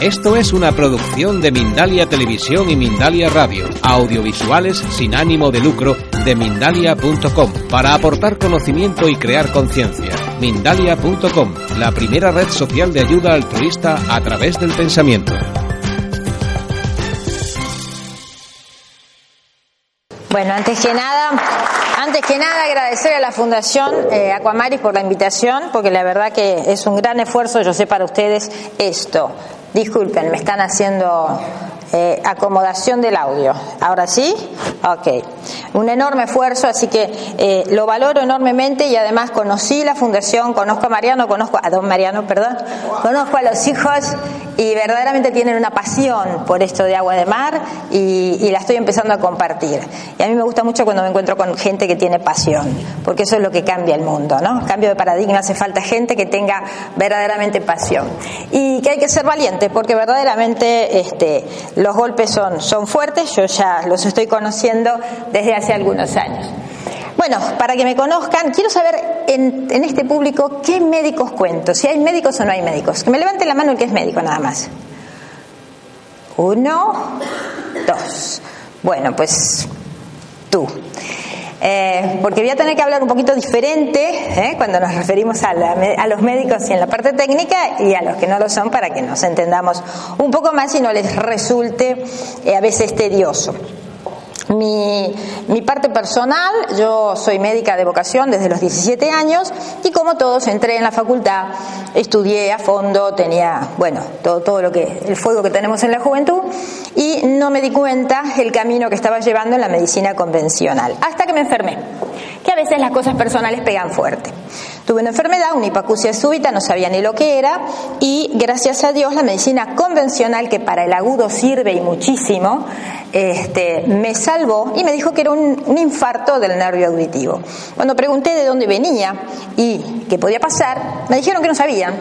Esto es una producción de Mindalia Televisión y Mindalia Radio, audiovisuales sin ánimo de lucro de mindalia.com, para aportar conocimiento y crear conciencia. Mindalia.com, la primera red social de ayuda altruista a través del pensamiento. Bueno, antes que nada, antes que nada agradecer a la Fundación eh, Aquamaris por la invitación, porque la verdad que es un gran esfuerzo, yo sé para ustedes esto. Disculpen, me están haciendo eh, acomodación del audio. ¿Ahora sí? Ok. Un enorme esfuerzo, así que eh, lo valoro enormemente y además conocí la fundación, conozco a Mariano, conozco a don Mariano, perdón, conozco a los hijos y verdaderamente tienen una pasión por esto de agua de mar y, la estoy empezando a compartir. Y a mí me gusta mucho cuando me encuentro con gente que tiene pasión, porque eso es lo que cambia el mundo, ¿no? Cambio de paradigma, hace falta gente que tenga verdaderamente pasión. Y que hay que ser valiente, porque verdaderamente este, los golpes son, son fuertes, yo ya los estoy conociendo desde hace algunos años. Bueno, para que me conozcan, quiero saber en, en, este público qué médicos cuento, si hay médicos o no hay médicos. Que me levante la mano el que es médico nada más. Uno, dos. Bueno, pues tú. Eh, porque voy a tener que hablar un poquito diferente ¿eh? cuando nos referimos a, la, a, los médicos y en la parte técnica y a los que no lo son para que nos entendamos un poco más y no les resulte eh, a veces tedioso. Mi, mi, parte personal, yo soy médica de vocación desde los 17 años y como todos entré en la facultad, estudié a fondo, tenía, bueno, todo, todo lo que, el fuego que tenemos en la juventud y no me di cuenta el camino que estaba llevando en la medicina convencional, hasta que me enfermé, que a veces las cosas personales pegan fuerte. Tuve una enfermedad, una hipacusia súbita, no sabía ni lo que era y gracias a Dios la medicina convencional, que para el agudo sirve y muchísimo, este, me salvó y me dijo que era un, un, infarto del nervio auditivo. Cuando pregunté de dónde venía y qué podía pasar, me dijeron que no sabían,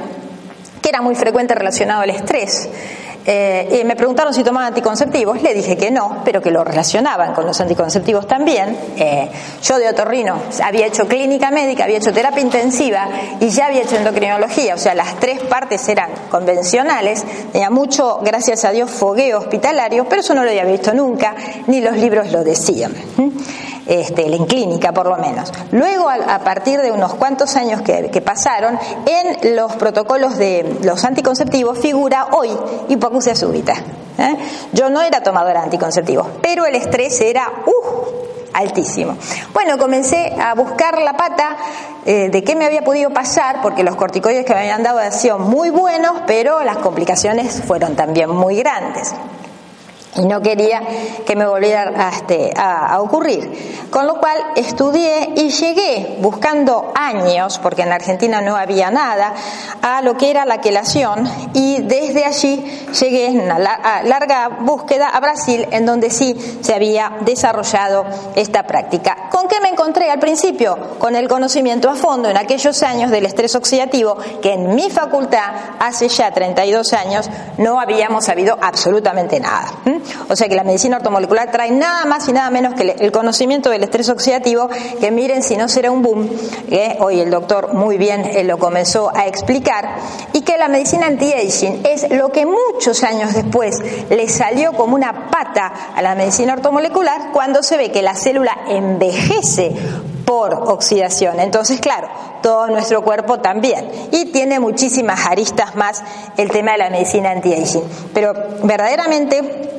que era muy frecuente relacionado al estrés. Eh, y me preguntaron si tomaba anticonceptivos, le dije que no, pero que lo relacionaban con los anticonceptivos también. Eh, yo de otorrino había hecho clínica médica, había hecho terapia intensiva y ya había hecho endocrinología, o sea, las tres partes eran convencionales, tenía mucho, gracias a Dios, fogueo hospitalario, pero eso no lo había visto nunca, ni los libros lo decían. Este, en clínica por lo menos. Luego, a, partir de unos cuantos años que, que, pasaron, en los protocolos de los anticonceptivos figura hoy hipoacusia súbita. ¿eh? Yo no era tomadora de anticonceptivos, pero el estrés era uh, altísimo. Bueno, comencé a buscar la pata eh, de qué me había podido pasar, porque los corticoides que me habían dado han sido muy buenos, pero las complicaciones fueron también muy grandes y no quería que me volviera a, este, a, ocurrir. Con lo cual estudié y llegué buscando años, porque en Argentina no había nada, a lo que era la quelación y desde allí llegué en una larga búsqueda a Brasil, en donde sí se había desarrollado esta práctica. ¿Con qué me encontré al principio? Con el conocimiento a fondo en aquellos años del estrés oxidativo, que en mi facultad, hace ya 32 años, no habíamos sabido absolutamente nada. O sea que la medicina ortomolecular trae nada más y nada menos que el conocimiento del estrés oxidativo, que miren si no será un boom, que hoy el doctor muy bien eh, lo comenzó a explicar, y que la medicina anti-aging es lo que muchos años después le salió como una pata a la medicina ortomolecular cuando se ve que la célula envejece por oxidación. Entonces, claro, todo nuestro cuerpo también. Y tiene muchísimas aristas más el tema de la medicina anti-aging. Pero verdaderamente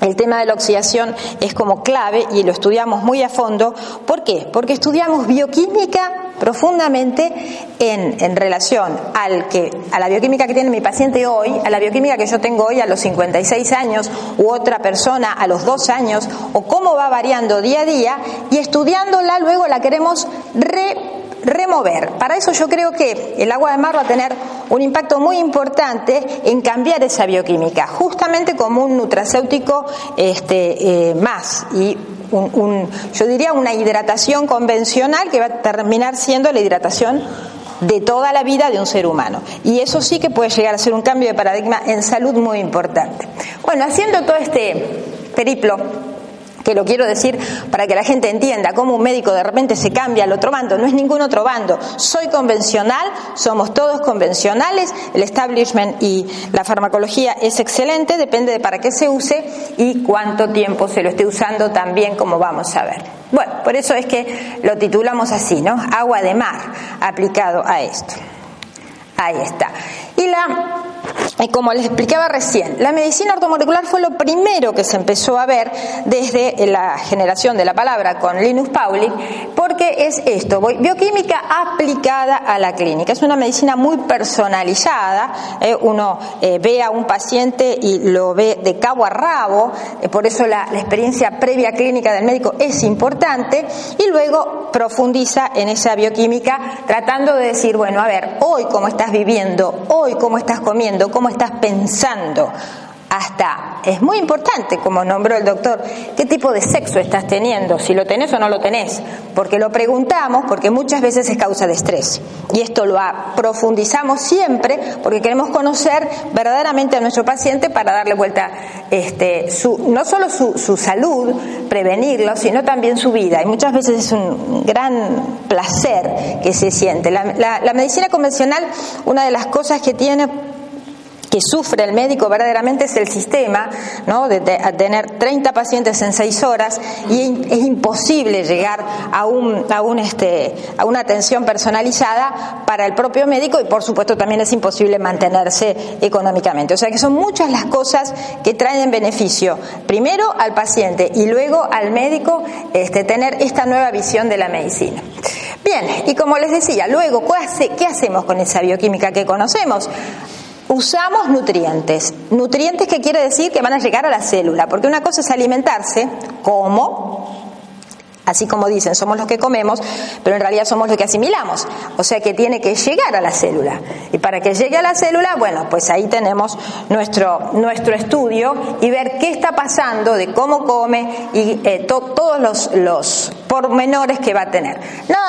el tema de la oxidación es como clave y lo estudiamos muy a fondo. ¿Por qué? Porque estudiamos bioquímica profundamente en, relación al que, a la bioquímica que tiene mi paciente hoy, a la bioquímica que yo tengo hoy a los 56 años u otra persona a los 2 años, o cómo va variando día a día, y estudiándola luego la queremos re remover. Para eso yo creo que el agua de mar va a tener un impacto muy importante en cambiar esa bioquímica, justamente como un nutracéutico este, eh, más y un, yo diría una hidratación convencional que va a terminar siendo la hidratación de toda la vida de un ser humano. Y eso sí que puede llegar a ser un cambio de paradigma en salud muy importante. Bueno, haciendo todo este periplo que lo quiero decir para que la gente entienda cómo un médico de repente se cambia al otro bando, no es ningún otro bando, soy convencional, somos todos convencionales, el establishment y la farmacología es excelente, depende de para qué se use y cuánto tiempo se lo esté usando también como vamos a ver. Bueno, por eso es que lo titulamos así, ¿no? Agua de mar aplicado a esto. Ahí está. Y la como les explicaba recién, la medicina ortomolecular fue lo primero que se empezó a ver desde la generación de la palabra con Linus Pauling, porque es esto, bioquímica aplicada a la clínica. Es una medicina muy personalizada, eh, uno eh, ve a un paciente y lo ve de cabo a rabo, eh, por eso la, la experiencia previa clínica del médico es importante, y luego profundiza en esa bioquímica tratando de decir, bueno, a ver, hoy cómo estás viviendo, hoy cómo estás comiendo, cómo estás pensando. Hasta es muy importante, como nombró el doctor, qué tipo de sexo estás teniendo, si lo tenés o no lo tenés, porque lo preguntamos porque muchas veces es causa de estrés. Y esto lo profundizamos siempre porque queremos conocer verdaderamente a nuestro paciente para darle vuelta este, no solo su, salud, prevenirlo, sino también su vida. Y muchas veces es un gran placer que se siente. la medicina convencional, una de las cosas que tiene que sufre el médico verdaderamente es el sistema, ¿no? de, tener 30 pacientes en 6 horas y es imposible llegar a, un, a, un, este, a una atención personalizada para el propio médico y por supuesto también es imposible mantenerse económicamente. O sea que son muchas las cosas que traen beneficio, primero al paciente y luego al médico este, tener esta nueva visión de la medicina. Bien, y como les decía, luego, ¿qué hacemos con esa bioquímica que conocemos? Usamos nutrientes. Nutrientes que quiere decir que van a llegar a la célula, porque una cosa es alimentarse, como Así como dicen, somos los que comemos, pero en realidad somos los que asimilamos. O sea que tiene que llegar a la célula. Y para que llegue a la célula, bueno, pues ahí tenemos nuestro, nuestro estudio y ver qué está pasando de cómo come y eh, todos los, los pormenores que va a tener.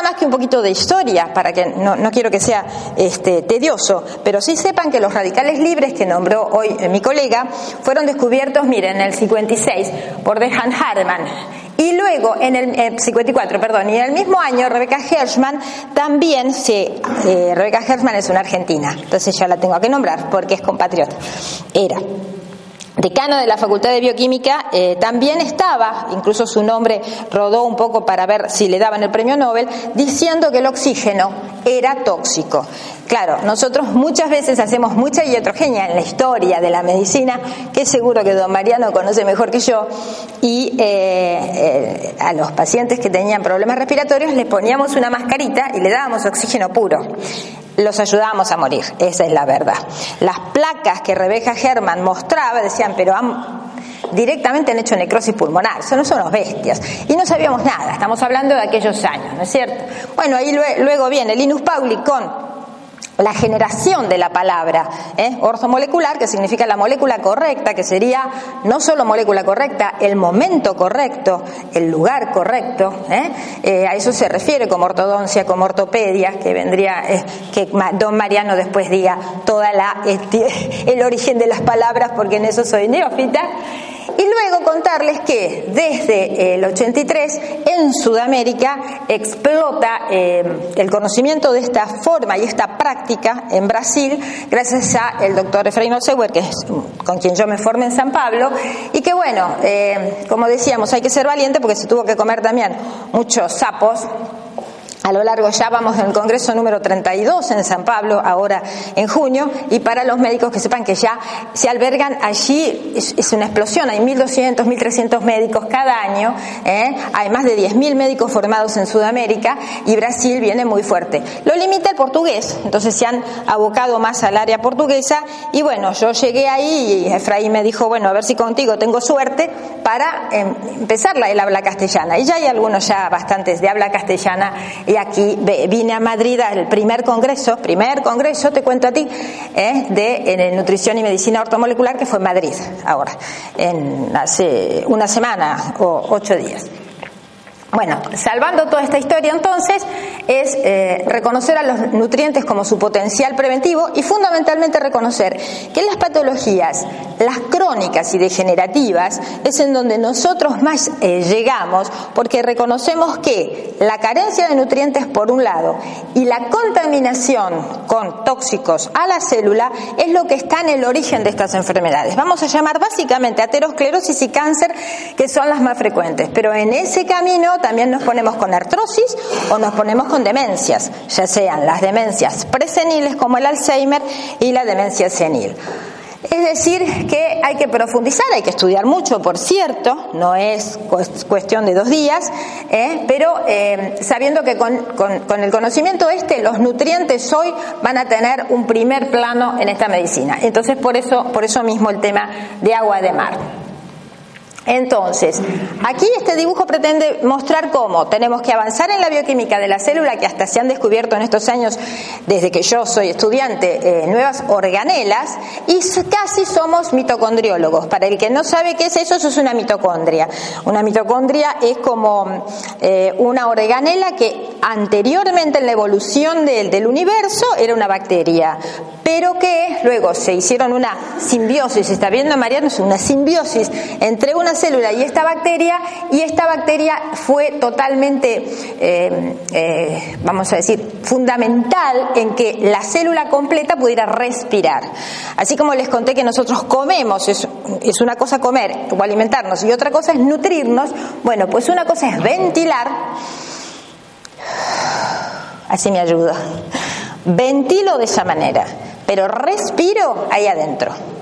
Más que un poquito de historia, para que no, no quiero que sea este, tedioso, pero sí sepan que los radicales libres que nombró hoy eh, mi colega fueron descubiertos, miren, en el 56 por Dejan Harman y luego, en el 54, eh, perdón, y en el mismo año, Rebeca Hershman también se. Eh, Rebeca Hershman es una argentina, entonces ya la tengo que nombrar porque es compatriota. Era decano de la Facultad de Bioquímica, eh, también estaba, incluso su nombre rodó un poco para ver si le daban el premio Nobel, diciendo que el oxígeno era tóxico. Claro, nosotros muchas veces hacemos mucha iatrogenia en la historia de la medicina, que seguro que don Mariano conoce mejor que yo, y eh, eh, a los pacientes que tenían problemas respiratorios les poníamos una mascarita y le dábamos oxígeno puro los ayudábamos a morir, esa es la verdad. Las placas que Rebeca Herman mostraba decían, pero han, directamente han hecho necrosis pulmonar, son bestias. Y no sabíamos nada, estamos hablando de aquellos años, ¿no es cierto? Bueno, ahí luego viene Linus Pauling con la generación de la palabra ¿eh? ortomolecular, que significa la molécula correcta, que sería no solo molécula correcta, el momento correcto, el lugar correcto. ¿eh? Eh, a eso se refiere como ortodoncia, como ortopedia, que vendría, eh, que don Mariano después diga toda la, este, el origen de las palabras, porque en eso soy neófita. Y luego contarles que desde el 83 en Sudamérica explota eh, el conocimiento de esta forma y esta práctica en Brasil gracias a el doctor Efraín Osewer, que es con quien yo me formé en San Pablo, y que bueno, eh, como decíamos, hay que ser valiente porque se tuvo que comer también muchos sapos a lo largo ya vamos en el Congreso número 32 en San Pablo, ahora en junio, y para los médicos que sepan que ya se albergan allí, es, una explosión, hay 1.200, 1.300 médicos cada año, ¿eh? hay más de 10.000 médicos formados en Sudamérica y Brasil viene muy fuerte. Lo limita el portugués, entonces se han abocado más al área portuguesa y bueno, yo llegué ahí y Efraín me dijo, bueno, a ver si contigo tengo suerte para em, empezar el habla castellana. Y ya hay algunos ya bastantes de habla castellana y aquí vine a Madrid al primer congreso, primer congreso, te cuento a ti, ¿eh? de nutrición y medicina ortomolecular que fue en Madrid ahora, en hace una semana o ocho días. Bueno, salvando toda esta historia entonces es eh, reconocer a los nutrientes como su potencial preventivo y fundamentalmente reconocer que las patologías Las crónicas y degenerativas es en donde nosotros más eh, llegamos porque reconocemos que la carencia de nutrientes por un lado y la contaminación con tóxicos a la célula es lo que está en el origen de estas enfermedades. Vamos a llamar básicamente aterosclerosis y cáncer, que son las más frecuentes. Pero en ese camino también nos ponemos con artrosis o nos ponemos con demencias, ya sean las demencias preseniles como el Alzheimer y la demencia senil. Es decir, que hay que profundizar, hay que estudiar mucho, por cierto, no es cuestión de dos días, ¿eh? pero eh, sabiendo que con, con, el conocimiento este los nutrientes hoy van a tener un primer plano en esta medicina. Entonces, por eso, por eso mismo el tema de agua de mar. Entonces, aquí este dibujo pretende mostrar cómo tenemos que avanzar en la bioquímica de la célula, que hasta se han descubierto en estos años, desde que yo soy estudiante, eh, nuevas organelas, y casi somos mitocondriólogos. Para el que no sabe qué es eso, eso es una mitocondria. Una mitocondria es como eh, una organela que anteriormente en la evolución del, del universo era una bacteria, pero que luego se hicieron una simbiosis, está viendo Mariano, es una simbiosis entre una célula y esta bacteria, y esta bacteria fue totalmente, eh, eh, vamos a decir, fundamental en que la célula completa pudiera respirar. Así como les conté que nosotros comemos, es, es una cosa comer o alimentarnos, y otra cosa es nutrirnos, bueno, pues una cosa es ventilar, así me ayuda, ventilo de esa manera, pero respiro ahí adentro.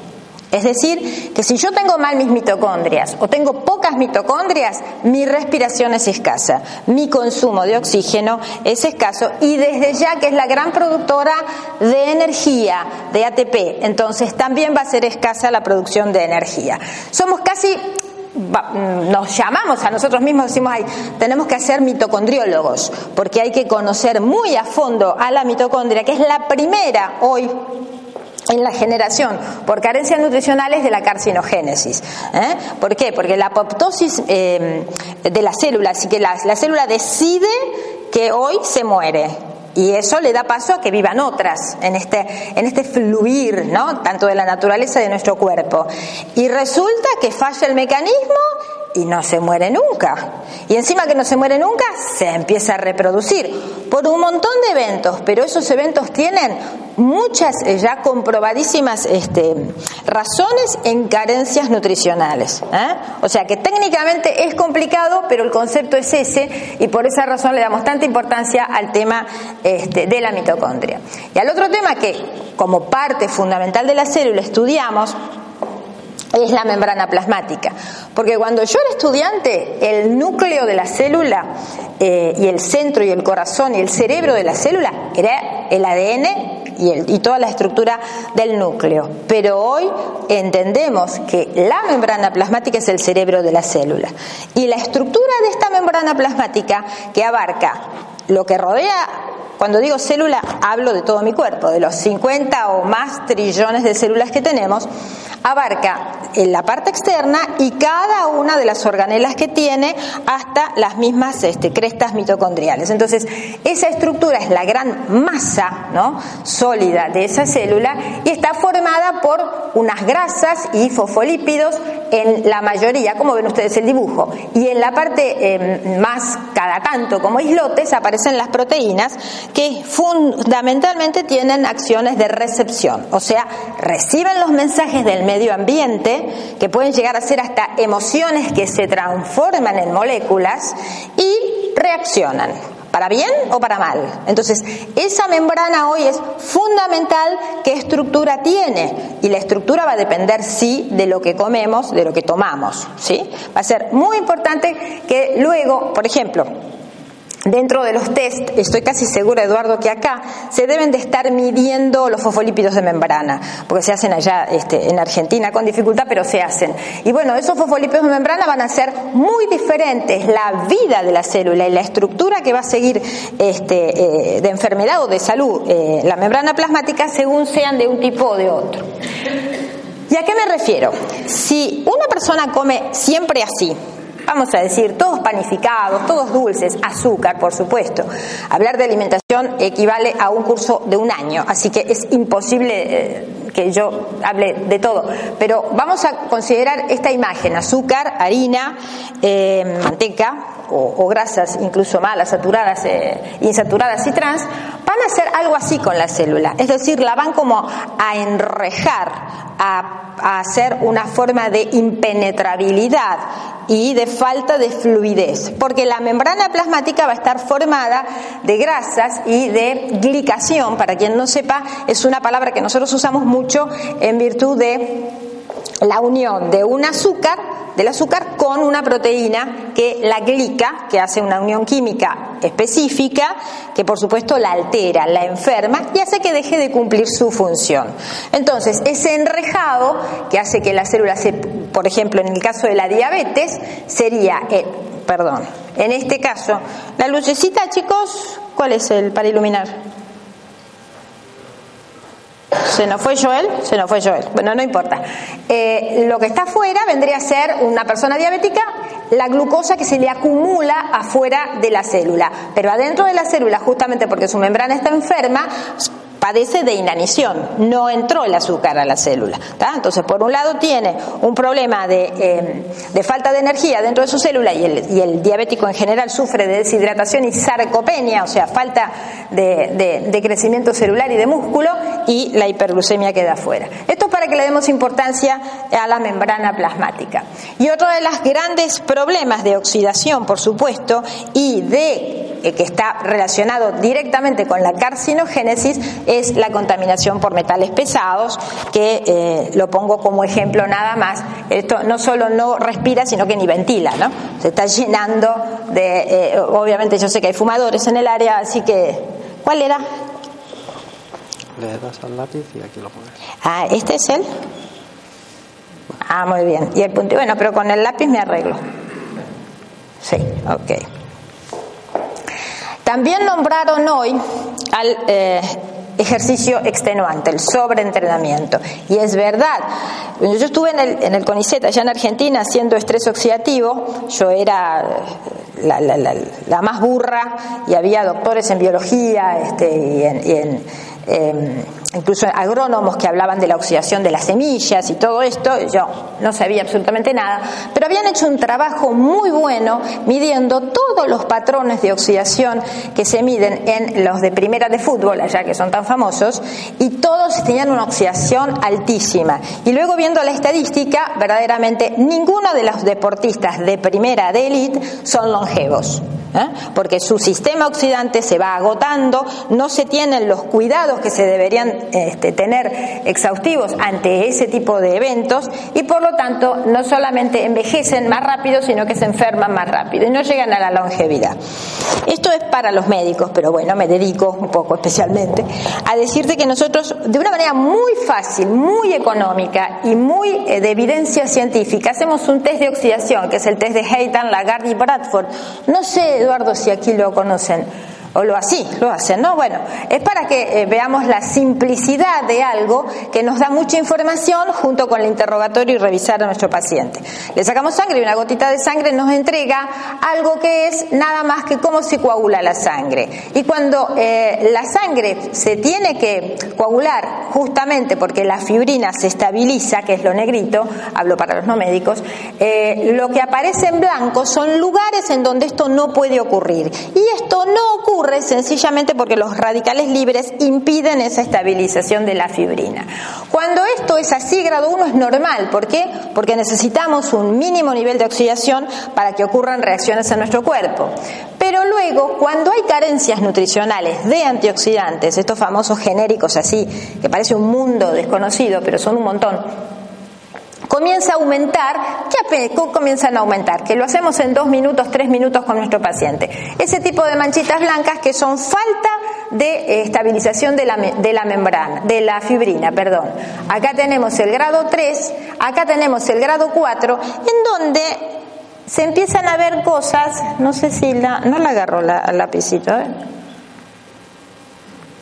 Es decir, que si yo tengo mal mis mitocondrias o tengo pocas mitocondrias, mi respiración es escasa, mi consumo de oxígeno es escaso y desde ya que es la gran productora de energía, de ATP, entonces también va a ser escasa la producción de energía. Somos casi nos llamamos a nosotros mismos, decimos, ay, tenemos que ser mitocondriólogos, porque hay que conocer muy a fondo a la mitocondria, que es la primera hoy en la generación por carencias nutricionales de la carcinogénesis. ¿eh? ¿Por qué? Porque la apoptosis eh, de la célula, así que la, célula decide que hoy se muere. Y eso le da paso a que vivan otras en este, en este fluir, ¿no? Tanto de la naturaleza de nuestro cuerpo. Y resulta que falla el mecanismo y no se muere nunca. Y encima que no se muere nunca, se empieza a reproducir por un montón de eventos, pero esos eventos tienen muchas eh, ya comprobadísimas este, razones en carencias nutricionales. ¿eh? O sea que técnicamente es complicado, pero el concepto es ese y por esa razón le damos tanta importancia al tema este, de la mitocondria. Y al otro tema que como parte fundamental de la célula estudiamos, es la membrana plasmática. Porque cuando yo era estudiante, el núcleo de la célula eh, y el centro y el corazón y el cerebro de la célula era el ADN y, el, y, toda la estructura del núcleo. Pero hoy entendemos que la membrana plasmática es el cerebro de la célula. Y la estructura de esta membrana plasmática que abarca lo que rodea cuando digo célula, hablo de todo mi cuerpo, de los 50 o más trillones de células que tenemos, abarca en la parte externa y cada una de las organelas que tiene hasta las mismas este, crestas mitocondriales. Entonces, esa estructura es la gran masa sólida de esa célula y está formada por unas grasas y fosfolípidos en la mayoría, como ven ustedes el dibujo. Y en la parte em, más cada tanto como islotes aparecen las proteínas que fundamentalmente tienen acciones de recepción, o sea, reciben los mensajes del medio ambiente, que pueden llegar a ser hasta emociones que se transforman en moléculas y reaccionan para bien o para mal. Entonces, esa membrana hoy es fundamental qué estructura tiene y la estructura va a depender sí de lo que comemos, de lo que tomamos, ¿sí? Va a ser muy importante que luego, por ejemplo, Dentro de los test, estoy casi segura, Eduardo, que acá se deben de estar midiendo los fosfolípidos de membrana, porque se hacen allá este, en Argentina con dificultad, pero se hacen. Y bueno, esos fosfolípidos de membrana van a ser muy diferentes. La vida de la célula y la estructura que va a seguir este, eh, de enfermedad o de salud eh, la membrana plasmática según sean de un tipo o de otro. ¿Y a qué me refiero? Si una persona come siempre así, vamos a decir, todos panificados, todos dulces, azúcar, por supuesto. Hablar de alimentación equivale a un curso de un año, así que es imposible eh, que yo hable de todo, pero vamos a considerar esta imagen, azúcar, harina, eh, manteca o, grasas incluso malas, saturadas, eh, insaturadas y trans, van a hacer algo así con la célula, es decir, la van como a enrejar, a a hacer una forma de impenetrabilidad y de falta de fluidez, porque la membrana plasmática va a estar formada de grasas y de glicación, para quien no sepa, es una palabra que nosotros usamos mucho en virtud de la unión de un azúcar, del azúcar con una proteína que la glica, que hace una unión química específica, que por supuesto la altera, la enferma y hace que deje de cumplir su función. Entonces, ese enrejado que hace que la célula se, por ejemplo, en el caso de la diabetes, sería, eh, perdón, en este caso, la lucecita, chicos, ¿cuál es el para iluminar? ¿Se nos fue Joel? Se nos fue Joel. Bueno, no importa. Eh, lo que está afuera vendría a ser una persona diabética, la glucosa que se le acumula afuera de la célula. Pero adentro de la célula, justamente porque su membrana está enferma, padece de inanición, no entró el azúcar a la célula. Entonces, por un lado tiene un problema eh, de, falta de energía dentro de su célula y el, y el, diabético en general sufre de deshidratación y sarcopenia, o sea, falta de, crecimiento celular y de músculo y la hiperglucemia queda afuera. Esto es para que le demos importancia a la membrana plasmática. Y otro de los grandes problemas de oxidación, por supuesto, y de eh, que está relacionado directamente con la carcinogénesis es la contaminación por metales pesados, que eh, lo pongo como ejemplo nada más. Esto no solo no respira, sino que ni ventila, ¿no? Se está llenando de. Eh, obviamente, yo sé que hay fumadores en el área, así que. ¿Cuál era? Le das al lápiz y aquí lo pones. Ah, ¿este es él? Ah, muy bien. Y el punto. Bueno, pero con el lápiz me arreglo. Sí, ok. También nombraron hoy al eh, ejercicio extenuante, el sobreentrenamiento. Y es verdad, yo estuve en el, en CONICET allá en Argentina haciendo estrés oxidativo, yo era la, más burra y había doctores en biología este, y en Em, incluso agrónomos que hablaban de la oxidación de las semillas y todo esto, yo no sabía absolutamente nada, pero habían hecho un trabajo muy bueno midiendo todos los patrones de oxidación que se miden en los de primera de fútbol, allá que son tan famosos, y todos tenían una oxidación altísima. Y luego viendo la estadística, verdaderamente ninguno de los deportistas de primera de élite son longevos. ¿eh? porque su sistema oxidante se va agotando, no se tienen los cuidados que se deberían este, tener exhaustivos ante ese tipo de eventos y por lo tanto no solamente envejecen más rápido, sino que se enferman más rápido y no llegan a la longevidad. Esto es para los médicos, pero bueno, me dedico un poco especialmente a decirte que nosotros, de una manera muy fácil, muy económica y muy eh, de evidencia científica, hacemos un test de oxidación, que es el test de Hayden, Lagarde y Bradford. No sé Eduardo si aquí lo conocen o lo así, lo hacen, ¿no? Bueno, es para que eh, veamos la simplicidad de algo que nos da mucha información junto con el interrogatorio y revisar a nuestro paciente. Le sacamos sangre y una gotita de sangre nos entrega algo que es nada más que cómo se coagula la sangre. Y cuando eh, la sangre se tiene que coagular justamente porque la fibrina se estabiliza, que es lo negrito, hablo para los no médicos, eh, lo que aparece en blanco son lugares en donde esto no puede ocurrir. Y esto no ocurre sencillamente porque los radicales libres impiden esa estabilización de la fibrina. Cuando esto es así, grado 1 es normal. ¿Por qué? Porque necesitamos un mínimo nivel de oxidación para que ocurran reacciones en nuestro cuerpo. Pero luego, cuando hay carencias nutricionales de antioxidantes, estos famosos genéricos así, que parece un mundo desconocido, pero son un montón, comienza a aumentar, ¿qué comienzan a aumentar? Que lo hacemos en dos minutos, tres minutos con nuestro paciente. Ese tipo de manchitas blancas que son falta de eh, estabilización de la, de la membrana, de la fibrina, perdón. Acá tenemos el grado 3, acá tenemos el grado 4, en donde se empiezan a ver cosas, no sé si la, no la agarro la, el lapicito, ¿eh?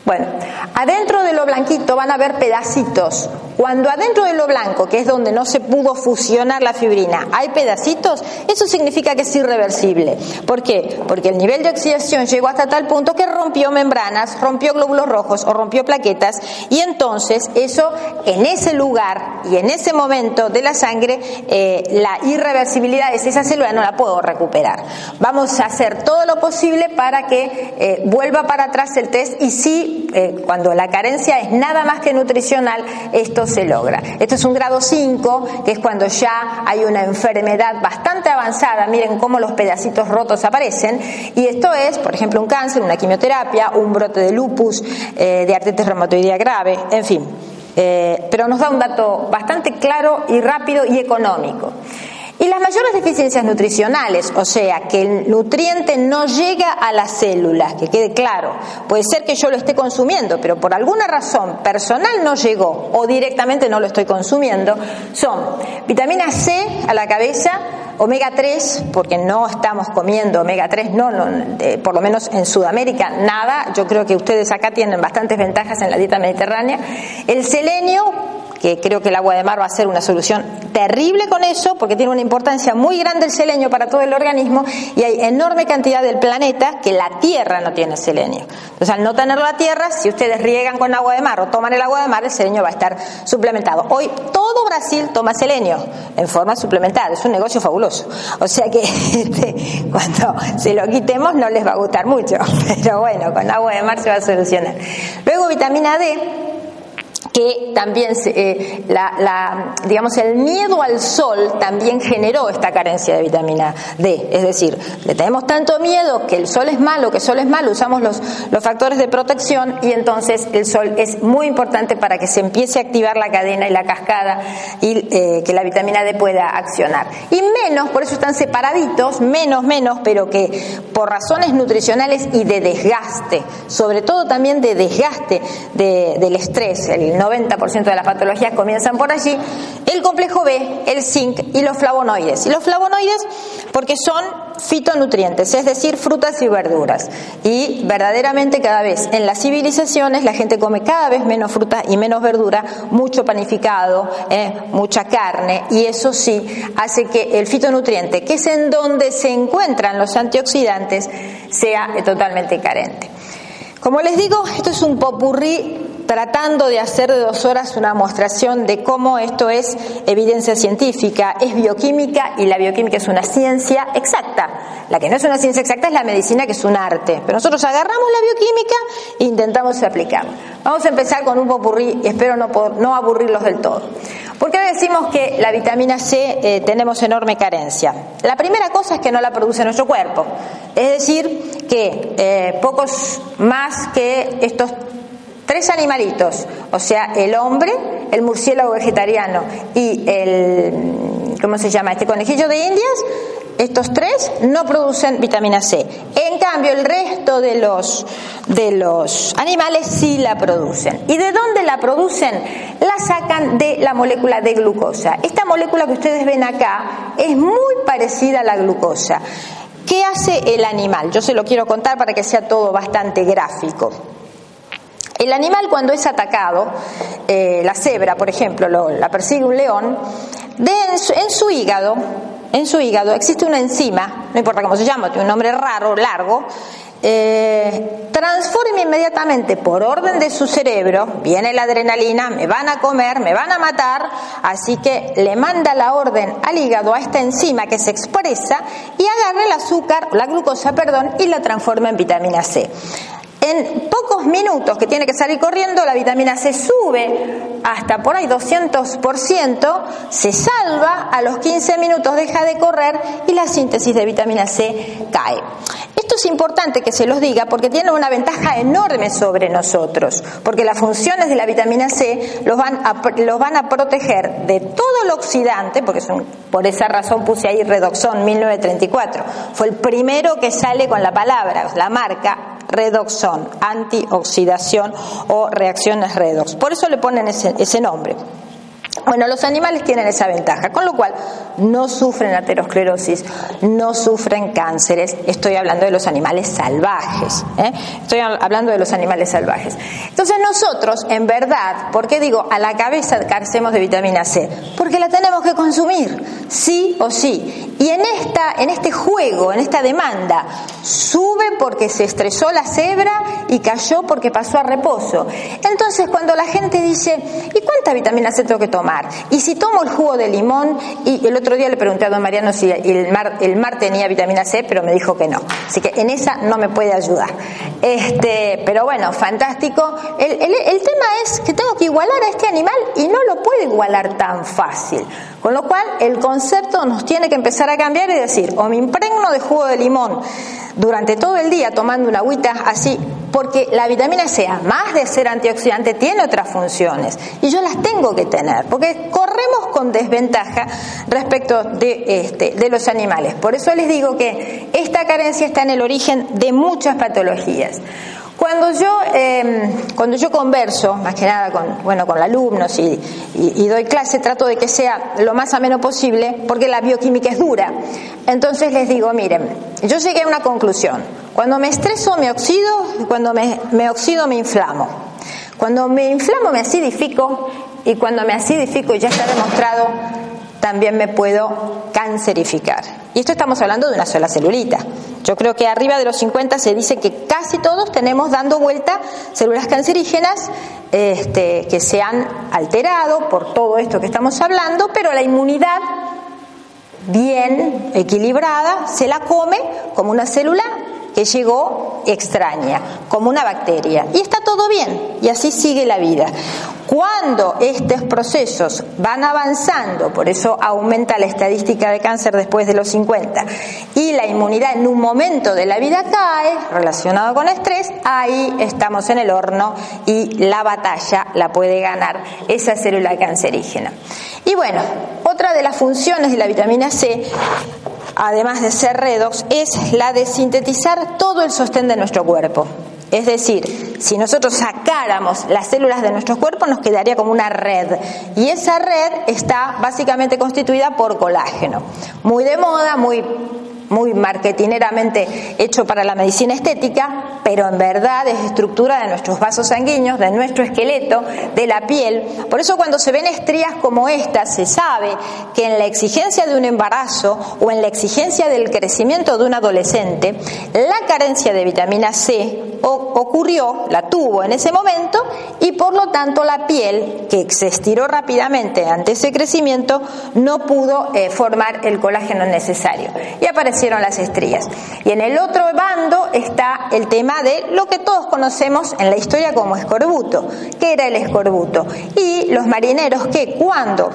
Bueno, adentro de lo blanquito van a ver pedacitos Cuando adentro de lo blanco, que es donde no se pudo fusionar la fibrina, hay pedacitos, eso significa que es irreversible. ¿Por qué? Porque el nivel de oxidación llegó hasta tal punto que rompió membranas, rompió glóbulos rojos o rompió plaquetas y entonces eso en ese lugar y en ese momento de la sangre eh, la irreversibilidad de esa célula no la puedo recuperar. Vamos a hacer todo lo posible para que eh, vuelva para atrás el test y sí, eh, cuando la carencia es nada más que nutricional, esto se logra. Esto es un grado 5, que es cuando ya hay una enfermedad bastante avanzada, miren cómo los pedacitos rotos aparecen, y esto es, por ejemplo, un cáncer, una quimioterapia, un brote de lupus, eh, de artritis reumatoidea grave, en fin. pero nos da un dato bastante claro y rápido y económico. Y las mayores deficiencias nutricionales, o sea, que el nutriente no llega a las células, que quede claro, puede ser que yo lo esté consumiendo, pero por alguna razón personal no llegó o directamente no lo estoy consumiendo, son vitamina C a la cabeza, omega 3, porque no estamos comiendo omega 3, no, eh, por lo menos en Sudamérica, nada, yo creo que ustedes acá tienen bastantes ventajas en la dieta mediterránea, el selenio, que creo que el agua de mar va a ser una solución terrible con eso, porque tiene una importancia muy grande el selenio para todo el organismo y hay enorme cantidad del planeta que la Tierra no tiene selenio. Entonces, al no tener la Tierra, si ustedes riegan con agua de mar o toman el agua de mar, el selenio va a estar suplementado. Hoy todo Brasil toma selenio en forma suplementada, es un negocio fabuloso. O sea que este, cuando se lo quitemos no les va a gustar mucho, pero bueno, con agua de mar se va a solucionar. Luego vitamina D que también eh, la, digamos el miedo al sol también generó esta carencia de vitamina D. Es decir le tenemos tanto miedo que el sol es malo que el sol es malo usamos los, los factores de protección y entonces el sol es muy importante para que se empiece a activar la cadena y la cascada y eh, que la vitamina D pueda accionar. Y menos por eso están separaditos menos menos pero que por razones nutricionales y de desgaste sobre todo también de desgaste del estrés el 90% de las patologías comienzan por allí, el complejo B, el zinc y los flavonoides. Y los flavonoides porque son fitonutrientes, es decir, frutas y verduras. Y verdaderamente cada vez en las civilizaciones la gente come cada vez menos fruta y menos verdura, mucho panificado, eh, mucha carne, y eso sí hace que el fitonutriente, que es en donde se encuentran los antioxidantes, sea totalmente carente. Como les digo, esto es un popurrí tratando de hacer de dos horas una demostración de cómo esto es evidencia científica, es bioquímica y la bioquímica es una ciencia exacta. La que no es una ciencia exacta es la medicina, que es un arte. Pero nosotros agarramos la bioquímica e intentamos aplicarla. Vamos a empezar con un popurrí y espero no, no aburrirlos del todo. ¿Por qué decimos que la vitamina C eh, tenemos enorme carencia? La primera cosa es que no la produce nuestro cuerpo. Es decir, que eh, pocos más que estos tres animalitos, o sea, el hombre, el murciélago vegetariano y el, ¿cómo se llama? Este conejillo de indias, estos tres no producen vitamina C. En cambio, el resto de los, de los animales sí la producen. ¿Y de dónde la producen? La sacan de la molécula de glucosa. Esta molécula que ustedes ven acá es muy parecida a la glucosa. ¿Qué hace el animal? Yo se lo quiero contar para que sea todo bastante gráfico. El animal cuando es atacado, eh, la cebra, por ejemplo, la persigue un león, en, su, hígado, en su hígado existe una enzima, no importa cómo se llama, tiene un nombre raro, largo, eh, transforma inmediatamente por orden de su cerebro, viene la adrenalina, me van a comer, me van a matar, así que le manda la orden al hígado a esta enzima que se expresa y agarra el azúcar, la glucosa, perdón, y la transforma en vitamina C. En pocos minutos que tiene que salir corriendo, la vitamina C sube hasta por ahí 200%, se salva, a los 15 minutos deja de correr y la síntesis de vitamina C cae. Esto es importante que se los diga porque tiene una ventaja enorme sobre nosotros, porque las funciones de la vitamina C los van a, proteger de todo lo oxidante, porque son, por esa razón puse ahí Redoxon 1934, fue el primero que sale con la palabra, la marca redoxón, antioxidación o reacciones redox. Por eso le ponen ese, ese nombre. Bueno, los animales tienen esa ventaja, con lo cual no sufren aterosclerosis, no sufren cánceres. Estoy hablando de los animales salvajes. ¿eh? Estoy hablando de los animales salvajes. Entonces nosotros, en verdad, ¿por qué digo a la cabeza carecemos de vitamina C? Porque la tenemos que consumir, sí o sí. Y en esta, en este juego, en esta demanda, sube porque se estresó la cebra y cayó porque pasó a reposo. Entonces, cuando la gente dice, ¿y cuánta vitamina C tengo que tomar? Y si tomo el jugo de limón, y el otro día le pregunté a don Mariano si el mar, el mar tenía vitamina C, pero me dijo que no. Así que en esa no me puede ayudar. Este, pero bueno, fantástico. El, el tema es que tengo que igualar a este animal y no lo puedo igualar tan fácil. Con lo cual, el concepto nos tiene que empezar a cambiar y decir, o me impregno de jugo de limón durante todo el día tomando una agüita así, porque la vitamina C, además de ser antioxidante, tiene otras funciones y yo las tengo que tener, porque corremos con desventaja respecto de, este, de los animales. Por eso les digo que esta carencia está en el origen de muchas patologías. Cuando yo, em, cuando yo converso, más que nada con, bueno, con alumnos y, doy clase, trato de que sea lo más ameno posible, porque la bioquímica es dura. Entonces les digo, miren, yo llegué a una conclusión. Cuando me estreso me oxido y cuando me, me oxido me inflamo. Cuando me inflamo me acidifico y cuando me acidifico, ya está demostrado, también me puedo cancerificar. Y esto estamos hablando de una sola celulita. Yo creo que arriba de los 50 se dice que casi todos tenemos dando vuelta células cancerígenas este, que se han alterado por todo esto que estamos hablando, pero la inmunidad bien equilibrada se la come como una célula que llegó extraña, como una bacteria. Y está todo bien, y así sigue la vida. Cuando estos procesos van avanzando, por eso aumenta la estadística de cáncer después de los 50, y la inmunidad en un momento de la vida cae, relacionado con estrés, ahí estamos en el horno y la batalla la puede ganar esa célula cancerígena. Y bueno, otra de las funciones de la vitamina C además de ser redox, es la de sintetizar todo el sostén de nuestro cuerpo. Es decir, si nosotros sacáramos las células de nuestro cuerpo nos quedaría como una red y esa red está básicamente constituida por colágeno. Muy de moda, muy muy marketineramente hecho para la medicina estética, pero en verdad es estructura de nuestros vasos sanguíneos, de nuestro esqueleto, de la piel. Por eso cuando se ven estrías como estas, se sabe que en la exigencia de un embarazo o en la exigencia del crecimiento de un adolescente, la carencia de vitamina C ocurrió, la tuvo en ese momento y por lo tanto la piel, que se estiró rápidamente ante ese crecimiento, no pudo eh, formar el colágeno necesario. Y las estrías. Y en el otro bando está el tema de lo que todos conocemos en la historia como escorbuto. ¿Qué era el escorbuto? Y los marineros que cuando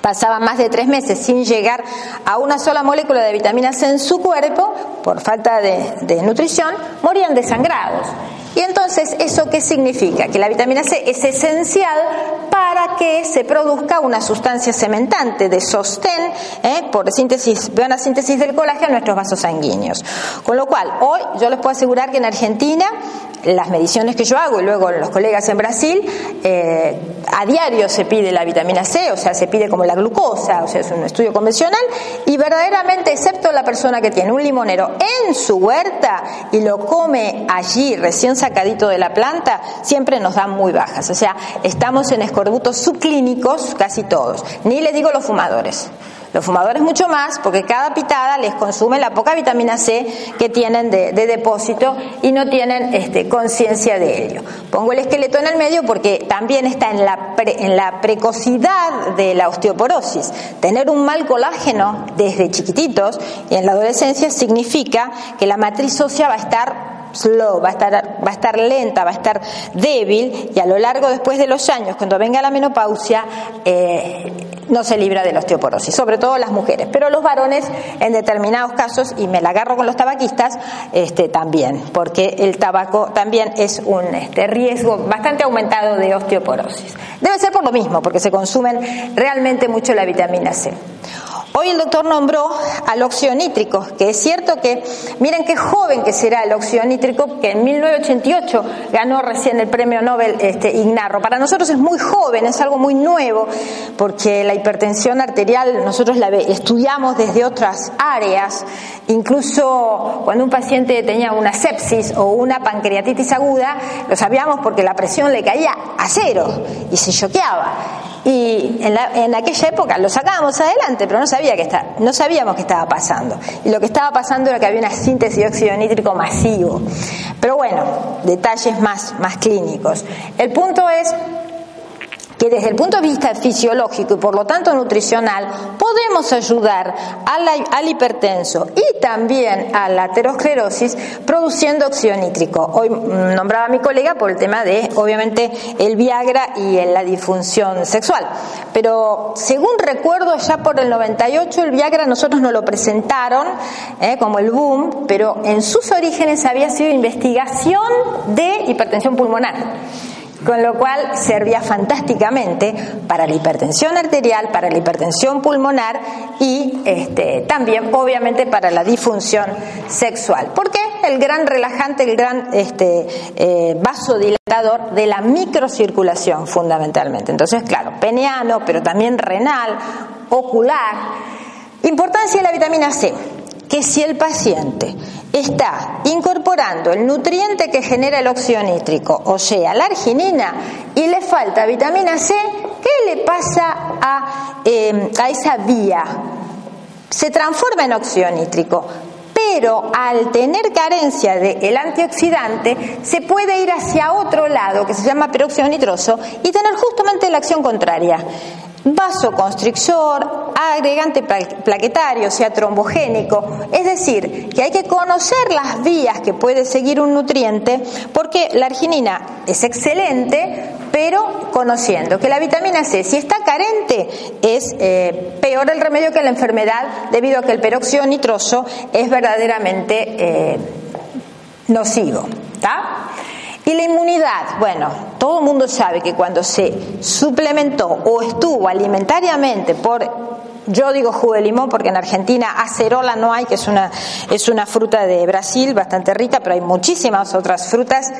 pasaban más de tres meses sin llegar a una sola molécula de vitamina C en su cuerpo, por falta de nutrición, morían desangrados. Y entonces, ¿eso qué significa? Que la vitamina C es esencial para que se produzca una sustancia cementante de sostén ¿eh? por síntesis, una síntesis del colágeno en nuestros vasos sanguíneos. Con lo cual, hoy yo les puedo asegurar que en Argentina las mediciones que yo hago y luego los colegas en Brasil, eh, a diario se pide la vitamina C, o sea, se pide como la glucosa, o sea, es un estudio convencional, y verdaderamente, excepto la persona que tiene un limonero en su huerta y lo come allí recién sacadito de la planta, siempre nos dan muy bajas. O sea, estamos en escorbutos subclínicos casi todos. Ni les digo los fumadores. Los fumadores mucho más porque cada pitada les consume la poca vitamina C que tienen de, depósito y no tienen este, conciencia de ello. Pongo el esqueleto en el medio porque también está en la, precocidad de la osteoporosis. Tener un mal colágeno desde chiquititos y en la adolescencia significa que la matriz ósea va a estar slow, va a estar, va a estar lenta, va a estar débil y a lo largo después de los años, cuando venga la menopausia, eh, no se libra de la osteoporosis, sobre todo las mujeres, pero los varones en determinados casos, y me la agarro con los tabaquistas, este, también, porque el tabaco también es un este, riesgo bastante aumentado de osteoporosis. Debe ser por lo mismo, porque se consumen realmente mucho la vitamina C. Hoy el doctor nombró al óxido nítrico, que es cierto que, miren qué joven que será el óxido nítrico, que en 1988 ganó recién el premio Nobel este, Ignarro. Para nosotros es muy joven, es algo muy nuevo, porque la hipertensión arterial nosotros la estudiamos desde otras áreas, incluso cuando un paciente tenía una sepsis o una pancreatitis aguda, lo sabíamos porque la presión le caía a cero y se choqueaba. Y en, aquella época lo sacábamos adelante, pero no, sabía que está, no sabíamos qué estaba pasando. Y lo que estaba pasando era que había una síntesis de óxido nítrico masivo. Pero bueno, detalles más, más clínicos. El punto es que desde el punto de vista fisiológico y por lo tanto nutricional podemos ayudar al, hipertenso y también a la aterosclerosis produciendo óxido nítrico. Hoy nombraba a mi colega por el tema de, obviamente, el Viagra y la disfunción sexual. Pero según recuerdo, ya por el 98 el Viagra nosotros nos lo presentaron eh, como el boom, pero en sus orígenes había sido investigación de hipertensión pulmonar con lo cual servía fantásticamente para la hipertensión arterial, para la hipertensión pulmonar y este, también obviamente para la disfunción sexual. ¿Por qué? El gran relajante, el gran este, eh, vasodilatador de la microcirculación fundamentalmente. Entonces, claro, peneano, pero también renal, ocular. Importancia de la vitamina C que si el paciente está incorporando el nutriente que genera el óxido nítrico, o sea, la arginina, y le falta vitamina C, ¿qué le pasa a, em, esa vía? Se transforma en óxido nítrico, pero al tener carencia del antioxidante se puede ir hacia otro lado que se llama peróxido nitroso y tener justamente la acción contraria vasoconstrictor, agregante plaquetario, sea, trombogénico. Es decir, que hay que conocer las vías que puede seguir un nutriente, porque la arginina es excelente, pero conociendo que la vitamina C, si está carente, es eh, peor el remedio que la enfermedad, debido a que el peróxido nitroso es verdaderamente eh, nocivo. ¿Está? Y la inmunidad, bueno, todo el mundo sabe que cuando se suplementó o estuvo alimentariamente por yo digo jugo de limón porque en Argentina acerola no hay, que es una, es una fruta de Brasil bastante rica, pero hay muchísimas otras frutas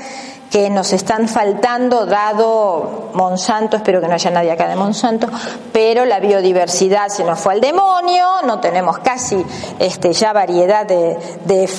que nos están faltando dado Monsanto, espero que no haya nadie acá de Monsanto, pero la biodiversidad se nos fue al demonio, no tenemos casi este, ya variedad de, de,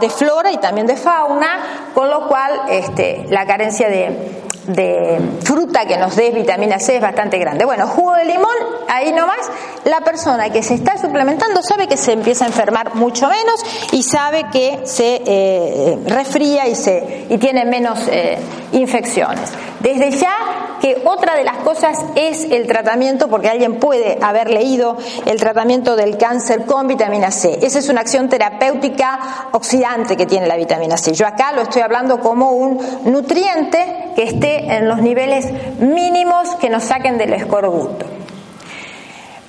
de flora y también de fauna, con lo cual este, la carencia de, de fruta que nos dé vitamina C es bastante grande. Bueno, jugo de limón, ahí nomás, la persona que se está suplementando sabe que se empieza a enfermar mucho menos y sabe que se eh, resfría y, se, y tiene menos eh, infecciones. Desde ya que otra de las cosas es el tratamiento, porque alguien puede haber leído el tratamiento del cáncer con vitamina C. Esa es una acción terapéutica oxidante que tiene la vitamina C. Yo acá lo estoy hablando como un nutriente que esté en los niveles mínimos que nos saquen del escorbuto.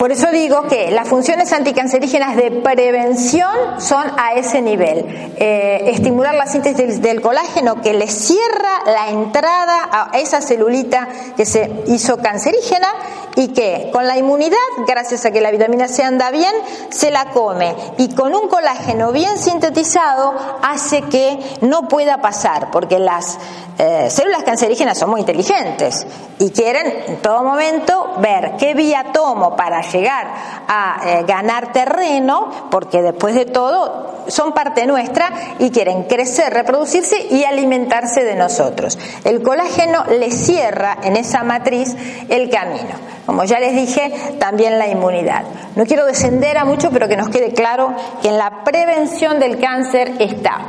Por eso digo que las funciones anticancerígenas de prevención son a ese nivel. Eh, estimular la síntesis del colágeno que le cierra la entrada a esa celulita que se hizo cancerígena y que con la inmunidad, gracias a que la vitamina C anda bien, se la come y con un colágeno bien sintetizado hace que no pueda pasar, porque las eh, células cancerígenas son muy inteligentes y quieren en todo momento ver qué vía tomo para llegar a eh, ganar terreno, porque después de todo son parte nuestra y quieren crecer, reproducirse y alimentarse de nosotros. El colágeno le cierra en esa matriz el camino. Como ya les dije, también la inmunidad. No quiero descender a mucho, pero que nos quede claro que en la prevención del cáncer está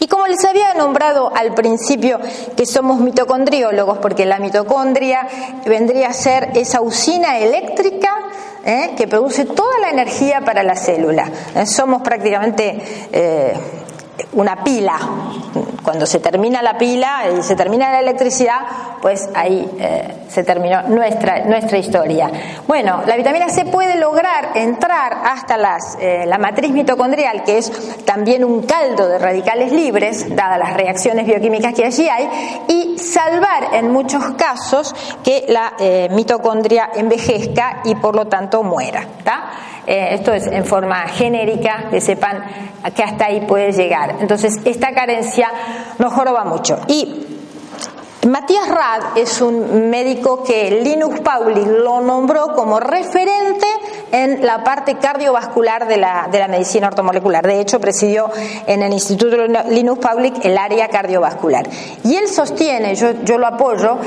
y como les había nombrado al principio que somos mitocondriólogos, porque la mitocondria vendría a ser esa usina eléctrica ¿eh? que produce toda la energía para la célula. ¿eh? somos prácticamente... Eh, una pila. Cuando se termina la pila y se termina la electricidad, pues ahí eh, se terminó nuestra, nuestra historia. Bueno, la vitamina C puede lograr entrar hasta las, eh, la matriz mitocondrial, que es también un caldo de radicales libres, dadas las reacciones bioquímicas que allí hay, y salvar en muchos casos que la eh, mitocondria envejezca y por lo tanto muera. Esto es en forma genérica, que sepan que hasta ahí puede llegar. Entonces, esta carencia nos joroba mucho. Y Matías Rad es un médico que Linus Pauling lo nombró como referente en la parte cardiovascular de la, de la medicina ortomolecular. De hecho, presidió en el Instituto Linus Pauling el área cardiovascular. Y él sostiene, yo, yo lo apoyo,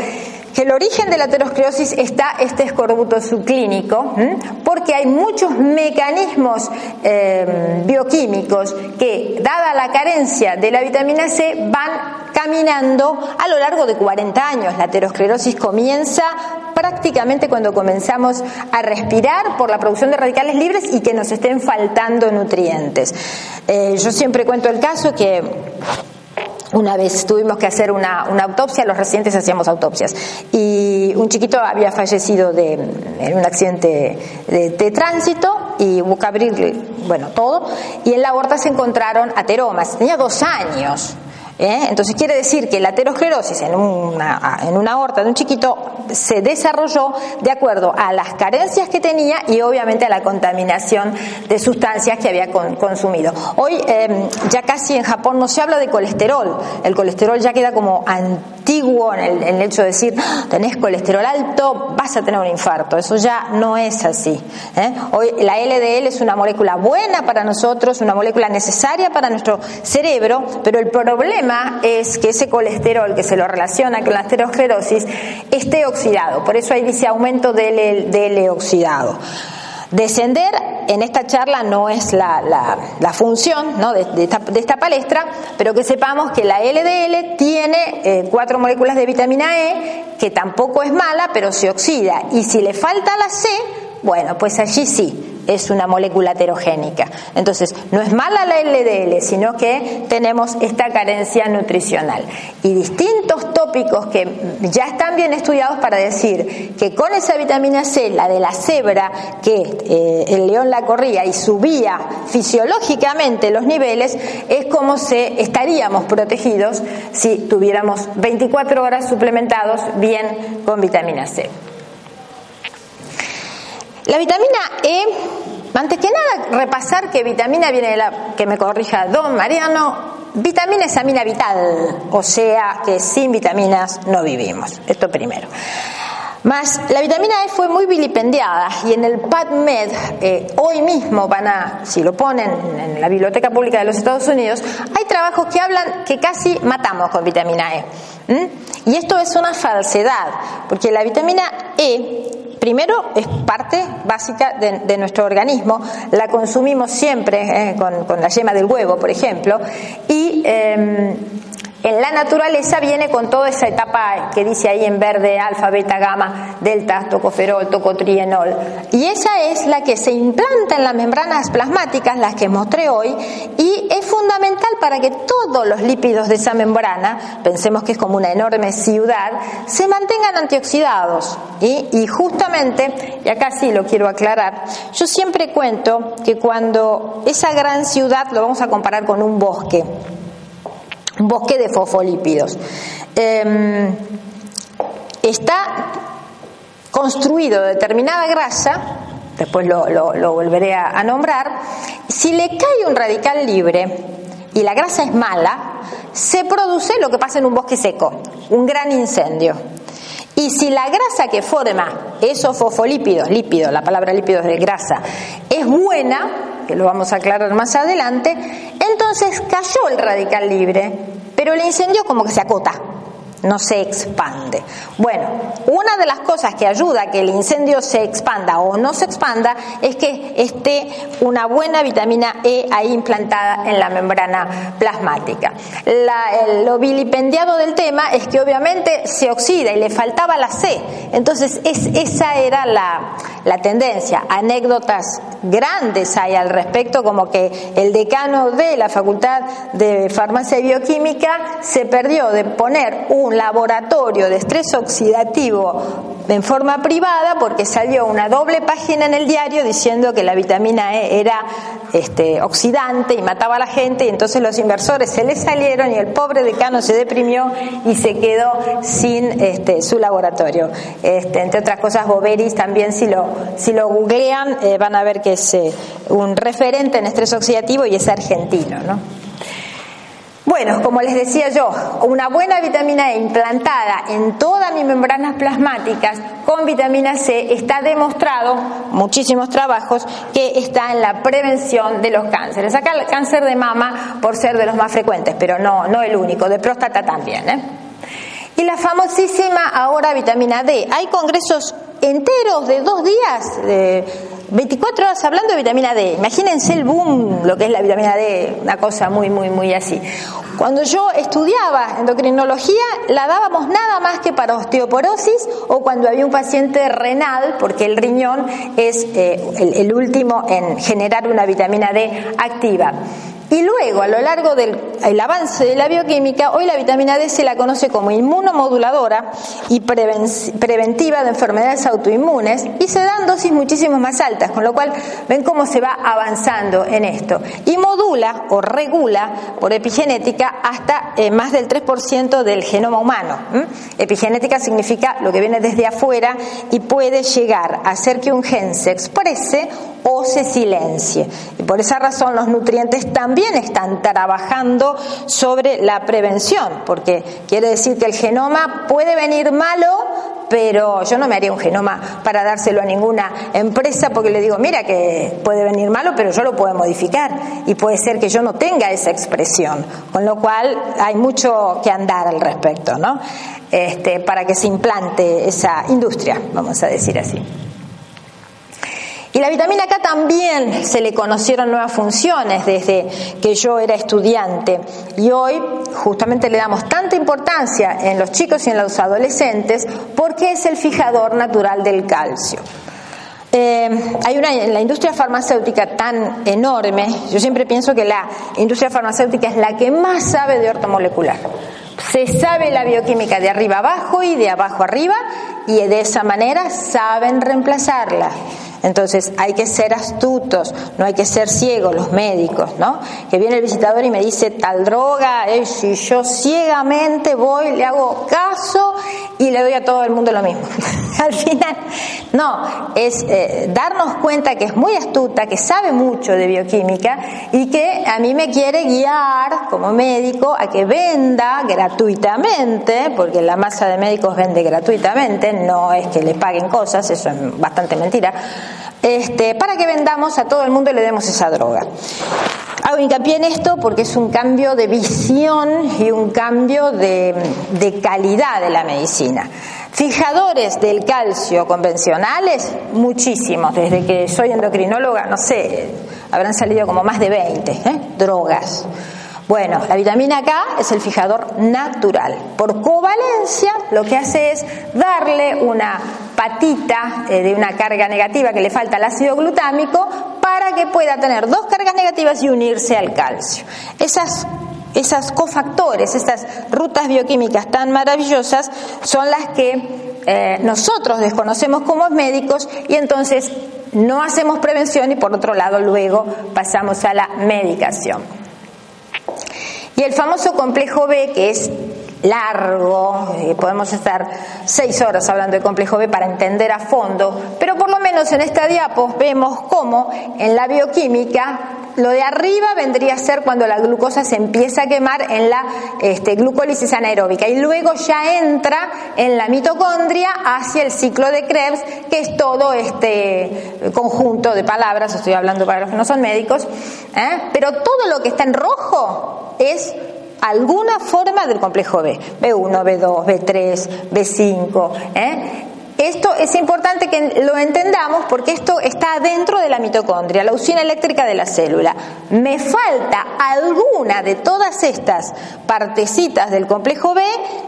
que el origen de la aterosclerosis está este escorbuto subclínico, porque hay muchos mecanismos eh, bioquímicos que, dada la carencia de la vitamina C, van caminando a lo largo de 40 años. La aterosclerosis comienza prácticamente cuando comenzamos a respirar por la producción de radicales libres y que nos estén faltando nutrientes. Eh, yo siempre cuento el caso que una vez tuvimos que hacer una, autopsia, los residentes hacíamos autopsias, y un chiquito había fallecido de, en un accidente de, tránsito y hubo que bueno, todo, y en la aorta se encontraron ateromas, tenía dos años. ¿Eh? Entonces quiere decir que la aterosclerosis en una, en una aorta de un chiquito se desarrolló de acuerdo a las carencias que tenía y obviamente a la contaminación de sustancias que había consumido. Hoy em, ya casi en Japón no se habla de colesterol, el colesterol ya queda como antiguo en el, hecho de decir ah, tenés colesterol alto, vas a tener un infarto, eso ya no es así. ¿eh? Hoy la LDL es una molécula buena para nosotros, una molécula necesaria para nuestro cerebro, pero el problema es que ese colesterol que se lo relaciona con la aterosclerosis esté oxidado. Por eso ahí dice aumento del, del oxidado. Descender en esta charla no es la, función ¿no? de, esta, de, esta, palestra, pero que sepamos que la LDL tiene eh, cuatro moléculas de vitamina E, que tampoco es mala, pero se oxida. Y si le falta la C, bueno, pues allí sí, es una molécula heterogénica. Entonces, no es mala la LDL, sino que tenemos esta carencia nutricional. Y distintos tópicos que ya están bien estudiados para decir que con esa vitamina C, la de la cebra, que eh, el león la corría y subía fisiológicamente los niveles, es como se estaríamos protegidos si tuviéramos 24 horas suplementados bien con vitamina C. La vitamina E, antes que nada, repasar que vitamina viene de la, que me corrija don Mariano, vitamina es amina vital, o sea que sin vitaminas no vivimos. Esto primero. Más, la vitamina E fue muy vilipendiada y en el PubMed, eh, hoy mismo van a, si lo ponen en la Biblioteca Pública de los Estados Unidos, hay trabajos que hablan que casi matamos con vitamina E. Y esto es una falsedad, porque la vitamina E primero es parte básica de, nuestro organismo, la consumimos siempre eh, con, la yema del huevo, por ejemplo, y em, en la naturaleza viene con toda esa etapa que dice ahí en verde, alfa, beta, gamma, delta, tocoferol, tocotrienol. Y esa es la que se implanta en las membranas plasmáticas, las que mostré hoy, y es fundamental para que todos los lípidos de esa membrana, pensemos que es como una enorme ciudad, se mantengan antioxidados. Y, y justamente, y acá sí lo quiero aclarar, yo siempre cuento que cuando esa gran ciudad lo vamos a comparar con un bosque, bosque de fosfolípidos. Em, está construido de determinada grasa, después lo, volveré a, nombrar, si le cae un radical libre y la grasa es mala, se produce lo que pasa en un bosque seco, un gran incendio. Y si la grasa que forma esos fosfolípidos, lípidos, la palabra lípidos de grasa, es buena, que lo vamos a aclarar más adelante, entonces cayó el radical libre, pero el incendio como que se acota. No se expande. Bueno, una de las cosas que ayuda a que el incendio se expanda o no se expanda es que esté una buena vitamina E ahí implantada en la membrana plasmática. lo vilipendiado del tema es que obviamente se oxida y le faltaba la C. Entonces esa era la, la tendencia. Anécdotas grandes hay al respecto, como que el decano de la Facultad de Farmacia y Bioquímica se perdió de poner un laboratorio de estrés oxidativo en forma privada porque salió una doble página en el diario diciendo que la vitamina E era este, oxidante y mataba a la gente y entonces los inversores se le salieron y el pobre decano se deprimió y se quedó sin este, su laboratorio. Este, entre otras cosas, Boveris también si lo, si lo googlean eh, van a ver que es eh, un referente en estrés oxidativo y es argentino. ¿no? Bueno, como les decía yo, una buena vitamina E implantada en todas mis membranas plasmáticas con vitamina C está demostrado, muchísimos trabajos, que está en la prevención de los cánceres. Acá el cáncer de mama por ser de los más frecuentes, pero no, no el único, de próstata también. ¿eh? Y la famosísima ahora vitamina D. Hay congresos enteros de dos días, de 24 horas hablando de vitamina D. Imagínense el boom, lo que es la vitamina D, una cosa muy, muy, muy así. Cuando yo estudiaba endocrinología, la dábamos nada más que para osteoporosis o cuando había un paciente renal, porque el riñón es eh, el último en generar una vitamina D activa. Y luego, a lo largo del avance de la bioquímica, hoy la vitamina D se la conoce como inmunomoduladora y preventiva de enfermedades autoinmunes y se dan dosis muchísimo más altas, con lo cual ven cómo se va avanzando en esto. Y modula o regula por epigenética hasta eh, más del 3% del genoma humano. Epigenética significa lo que viene desde afuera y puede llegar a hacer que un gen se exprese o se silencie. Y por esa razón los nutrientes también están trabajando sobre la prevención, porque quiere decir que el genoma puede venir malo, pero yo no me haría un genoma para dárselo a ninguna empresa porque le digo, mira que puede venir malo, pero yo lo puedo modificar y puede ser que yo no tenga esa expresión, con lo cual hay mucho que andar al respecto, ¿no? Este, para que se implante esa industria, vamos a decir así. Y la vitamina K también se le conocieron nuevas funciones desde que yo era estudiante y hoy justamente le damos tanta importancia en los chicos y en los adolescentes porque es el fijador natural del calcio. Eh, hay una la industria farmacéutica tan enorme, yo siempre pienso que la industria farmacéutica es la que más sabe de ortomolecular. Se sabe la bioquímica de arriba abajo y de abajo arriba y de esa manera saben reemplazarla. Entonces hay que ser astutos, no hay que ser ciegos los médicos, ¿no? Que viene el visitador y me dice tal droga, eh, si yo ciegamente voy, le hago caso y le doy a todo el mundo lo mismo. Al final, no, es eh, darnos cuenta que es muy astuta, que sabe mucho de bioquímica y que a mí me quiere guiar como médico a que venda gratuitamente, porque la masa de médicos vende gratuitamente, no es que le paguen cosas, eso es bastante mentira este, para que vendamos a todo el mundo y le demos esa droga. Hago hincapié en esto porque es un cambio de visión y un cambio de, de calidad de la medicina. Fijadores del calcio convencionales, muchísimos. Desde que soy endocrinóloga, no sé, habrán salido como más de 20 ¿eh? drogas. Bueno, la vitamina K es el fijador natural. Por covalencia lo que hace es darle una patita eh, de una carga negativa que le falta al ácido glutámico para que pueda tener dos cargas negativas y unirse al calcio. Esas esas cofactores, esas rutas bioquímicas tan maravillosas son las que eh, nosotros desconocemos como médicos y entonces no hacemos prevención y por otro lado luego pasamos a la medicación. Y el famoso complejo B, que es largo, eh, podemos estar seis horas hablando de complejo B para entender a fondo, pero por lo menos en esta diapo vemos cómo en la bioquímica lo de arriba vendría a ser cuando la glucosa se empieza a quemar en la este, glucólisis anaeróbica y luego ya entra en la mitocondria hacia el ciclo de Krebs, que es todo este conjunto de palabras, estoy hablando para los que no son médicos, ¿eh? pero todo lo que está en rojo es alguna forma del complejo B, B1, B2, B3, B5. ¿eh? Esto es importante que lo entendamos porque esto está dentro de la mitocondria, la usina eléctrica de la célula. Me falta alguna de todas estas partecitas del complejo B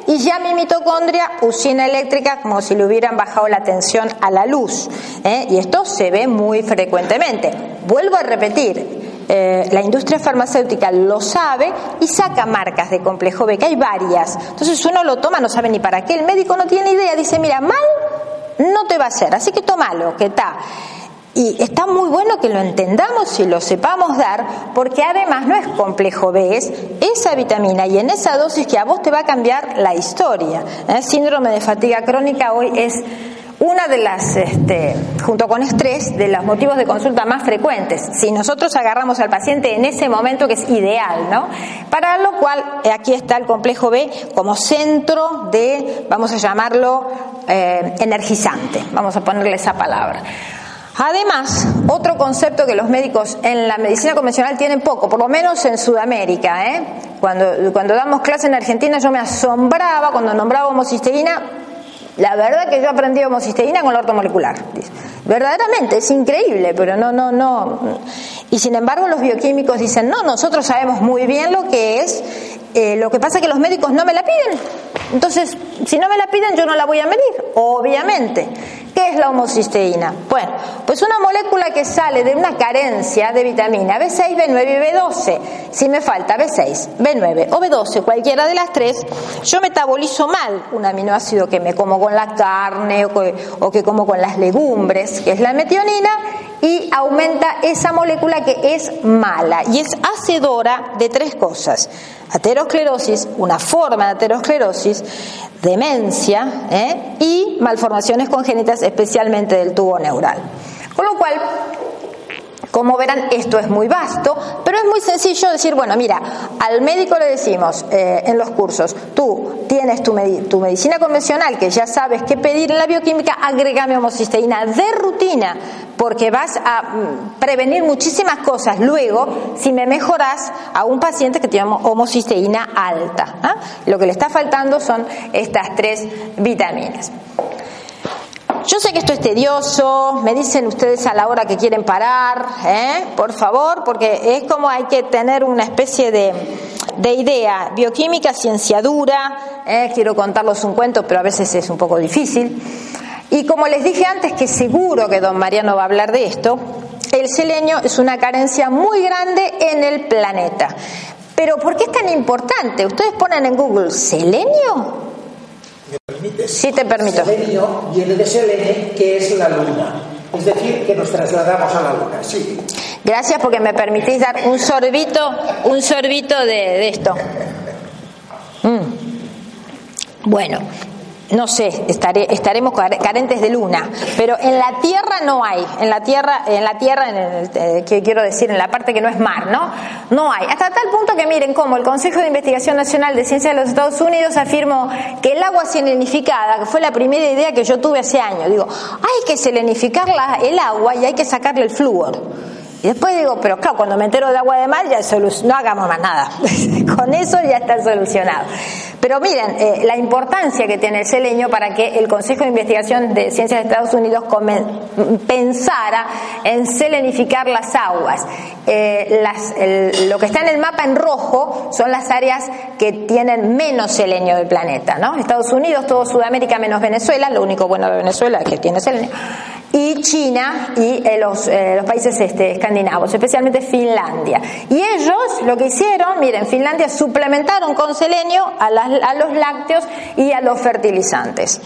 y ya mi mitocondria, usina eléctrica, como si le hubieran bajado la tensión a la luz. ¿eh? Y esto se ve muy frecuentemente. Vuelvo a repetir, eh, la industria farmacéutica lo sabe y saca marcas de complejo B, que hay varias. Entonces uno lo toma, no sabe ni para qué. El médico no tiene idea, dice, mira, mal no te va a hacer, así que tómalo, que está. Y está muy bueno que lo entendamos y lo sepamos dar, porque además no es complejo B, es esa vitamina y en esa dosis que a vos te va a cambiar la historia. El ¿eh? síndrome de fatiga crónica hoy es una de las, este, junto con estrés, de los motivos de consulta más frecuentes. Si nosotros agarramos al paciente en ese momento que es ideal, ¿no? Para lo cual eh, aquí está el complejo B como centro de, vamos a llamarlo, eh, energizante. Vamos a ponerle esa palabra. Además, otro concepto que los médicos en la medicina convencional tienen poco, por lo menos en Sudamérica, ¿eh? cuando, cuando damos clase en Argentina yo me asombraba cuando nombraba homocisteína la verdad que yo aprendí homocisteína con la ortomolecular. Verdaderamente, es increíble, pero no, no, no. Y sin embargo los bioquímicos dicen, no, nosotros sabemos muy bien lo que es, eh, lo que pasa es que los médicos no me la piden. Entonces, si no me la piden, yo no la voy a medir, obviamente. ¿Qué es la homocisteína? Bueno, pues una molécula que sale de una carencia de vitamina B6, B9 y B12. Si me falta B6, B9 o B12, cualquiera de las tres, yo metabolizo mal un aminoácido que me como con la carne o que, o que como con las legumbres, que es la metionina, y aumenta esa molécula que es mala y es hacedora de tres cosas. Aterosclerosis, una forma de aterosclerosis, demencia ¿eh? y malformaciones congénitas, especialmente del tubo neural. Con lo cual, como verán, esto es muy vasto, pero es muy sencillo decir, bueno, mira, al médico le decimos eh, en los cursos, tú tienes tu, medicina convencional, que ya sabes qué pedir en la bioquímica, agregame homocisteína de rutina, porque vas a mm, prevenir muchísimas cosas luego si me mejoras a un paciente que tiene homocisteína alta. ¿ah? Lo que le está faltando son estas tres vitaminas. Yo sé que esto es tedioso, me dicen ustedes a la hora que quieren parar, ¿eh? por favor, porque es como hay que tener una especie de, idea. Bioquímica, ciencia dura, ¿eh? quiero contarles un cuento, pero a veces es un poco difícil. Y como les dije antes, que seguro que don Mariano va a hablar de esto, el selenio es una carencia muy grande en el planeta. Pero ¿por qué es tan importante? Ustedes ponen en Google selenio Sí, te permito. Selenio viene de Selene, que es la luna. Es decir, que nos trasladamos a la luna, sí. Gracias porque me permitís dar un sorbito, un sorbito de, esto. Mm. Bueno, no sé, estaremos carentes de luna, pero en la tierra no hay, en la tierra, en la tierra, en el, eh, quiero decir, en la parte que no es mar, ¿no? No hay. Hasta tal punto que miren cómo el Consejo de Investigación Nacional de Ciencias de los Estados Unidos afirmó que el agua selenificada, que fue la primera idea que yo tuve hace años, digo, hay que selenificar el agua y hay que sacarle el flúor. Y después digo, pero claro, cuando me entero de agua de mar ya no hagamos más nada. Con eso ya está solucionado. Pero miren, eh, la importancia que tiene el selenio para que el Consejo de Investigación de Ciencias de Estados Unidos pensara en selenificar las aguas. Eh, lo que está en el mapa en rojo son las áreas que tienen menos selenio del planeta, ¿no? Estados Unidos, todo Sudamérica menos Venezuela, lo único bueno de Venezuela es que tiene selenio y China y eh, los, eh, los, países este, escandinavos, especialmente Finlandia. Y ellos lo que hicieron, miren, Finlandia suplementaron con selenio a, a los lácteos y a los fertilizantes.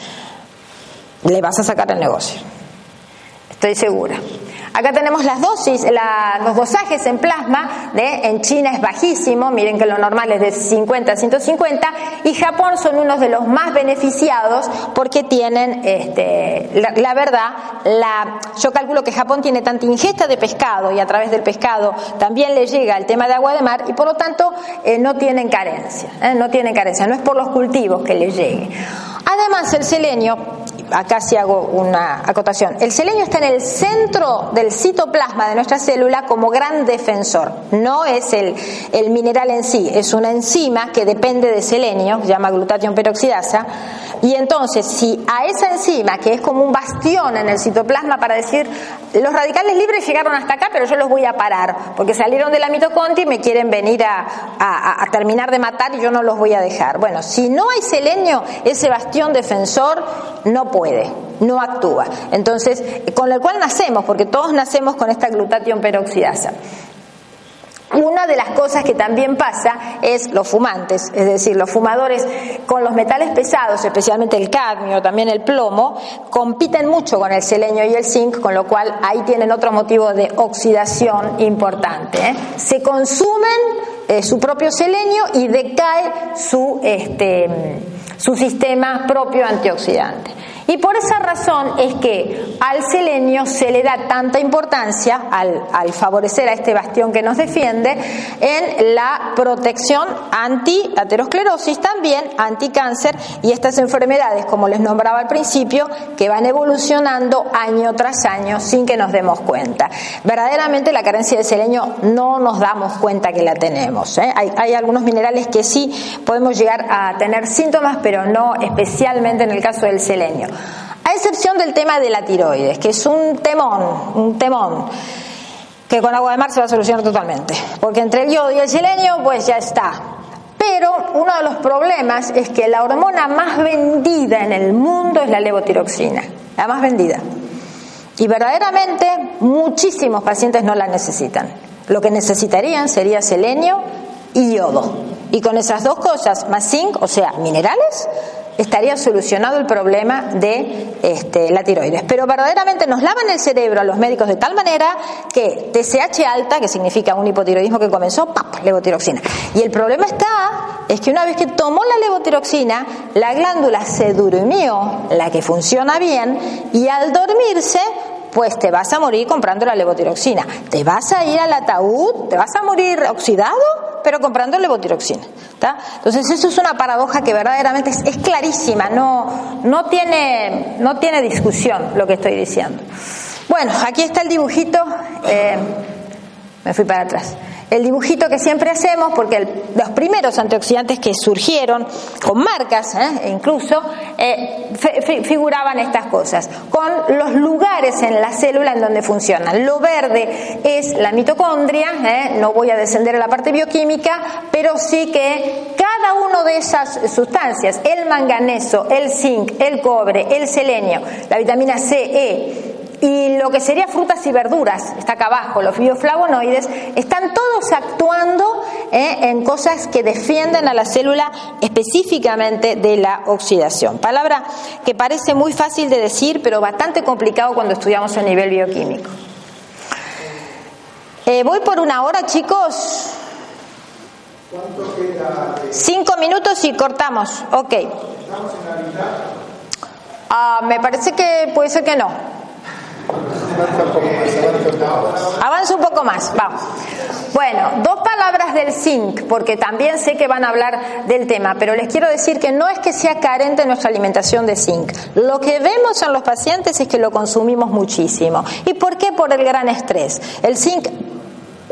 Le vas a sacar el negocio, estoy segura. Acá tenemos las dosis, los dosajes en plasma, de, en China es bajísimo, miren que lo normal es de 50 a 150, y Japón son unos de los más beneficiados porque tienen, este, la, verdad, yo calculo que Japón tiene tanta ingesta de pescado y a través del pescado también le llega el tema de agua de mar y por lo tanto eh, no tienen carencia, eh, no tienen carencia, no es por los cultivos que les llegue. Además, el selenio acá sí hago una acotación. El selenio está en el centro del citoplasma de nuestra célula como gran defensor. No es el, el mineral en sí, es una enzima que depende de selenio, se llama glutatión peroxidasa. Y entonces, si a esa enzima, que es como un bastión en el citoplasma para decir, los radicales libres llegaron hasta acá, pero yo los voy a parar, porque salieron de la mitocondria y me quieren venir a, a terminar de matar y yo no los voy a dejar. Bueno, si no hay selenio, ese bastión defensor no puede, no actúa. Entonces, con el cual nacemos, porque todos nacemos con esta glutatión peroxidasa. Una de las cosas que también pasa es los fumantes, es decir, los fumadores con los metales pesados, especialmente el cadmio, también el plomo, compiten mucho con el selenio y el zinc, con lo cual ahí tienen otro motivo de oxidación importante. ¿eh? Se consumen eh, su propio selenio y decae su, este, su sistema propio antioxidante. Y por esa razón es que al selenio se le da tanta importancia, al, favorecer a este bastión que nos defiende, en la protección anti-aterosclerosis, también anti-cáncer y estas enfermedades, como les nombraba al principio, que van evolucionando año tras año sin que nos demos cuenta. Verdaderamente la carencia de selenio no nos damos cuenta que la tenemos. ¿eh? Hay, hay algunos minerales que sí podemos llegar a tener síntomas, pero no especialmente en el caso del selenio. A excepción del tema de la tiroides, que es un temón, un temón, que con agua de mar se va a solucionar totalmente. Porque entre el yodo y el selenio, pues ya está. Pero uno de los problemas es que la hormona más vendida en el mundo es la levotiroxina, la más vendida. Y verdaderamente muchísimos pacientes no la necesitan. Lo que necesitarían sería selenio y yodo. Y con esas dos cosas, más zinc, o sea, minerales, estaría solucionado el problema de este, la tiroides. Pero verdaderamente nos lavan el cerebro a los médicos de tal manera que TSH alta, que significa un hipotiroidismo que comenzó, ¡pap! levotiroxina. Y el problema está, es que una vez que tomó la levotiroxina, la glándula se durmió, la que funciona bien, y al dormirse pues te vas a morir comprando la levotiroxina. Te vas a ir al ataúd, te vas a morir oxidado, pero comprando levotiroxina. Entonces eso es una paradoja que verdaderamente es, clarísima, no, no, tiene, no tiene discusión lo que estoy diciendo. Bueno, aquí está el dibujito, eh, me fui para atrás el dibujito que siempre hacemos, porque los primeros antioxidantes que surgieron con marcas, ¿eh? incluso, eh, figuraban estas cosas, con los lugares en la célula en donde funcionan. Lo verde es la mitocondria, ¿eh? no voy a descender a la parte bioquímica, pero sí que cada una de esas sustancias, el manganeso, el zinc, el cobre, el selenio, la vitamina C, E, y lo que sería frutas y verduras, está acá abajo, los bioflavonoides, están todos actuando eh, en cosas que defienden a la célula específicamente de la oxidación. Palabra que parece muy fácil de decir, pero bastante complicado cuando estudiamos a nivel bioquímico. Eh, voy por una hora, chicos. Cinco minutos y cortamos. Ok. Ah, me parece que puede ser que no. Avanza un poco más, vamos. Bueno, dos palabras del zinc, porque también sé que van a hablar del tema, pero les quiero decir que no es que sea carente nuestra alimentación de zinc. Lo que vemos en los pacientes es que lo consumimos muchísimo. ¿Y por qué? Por el gran estrés. El zinc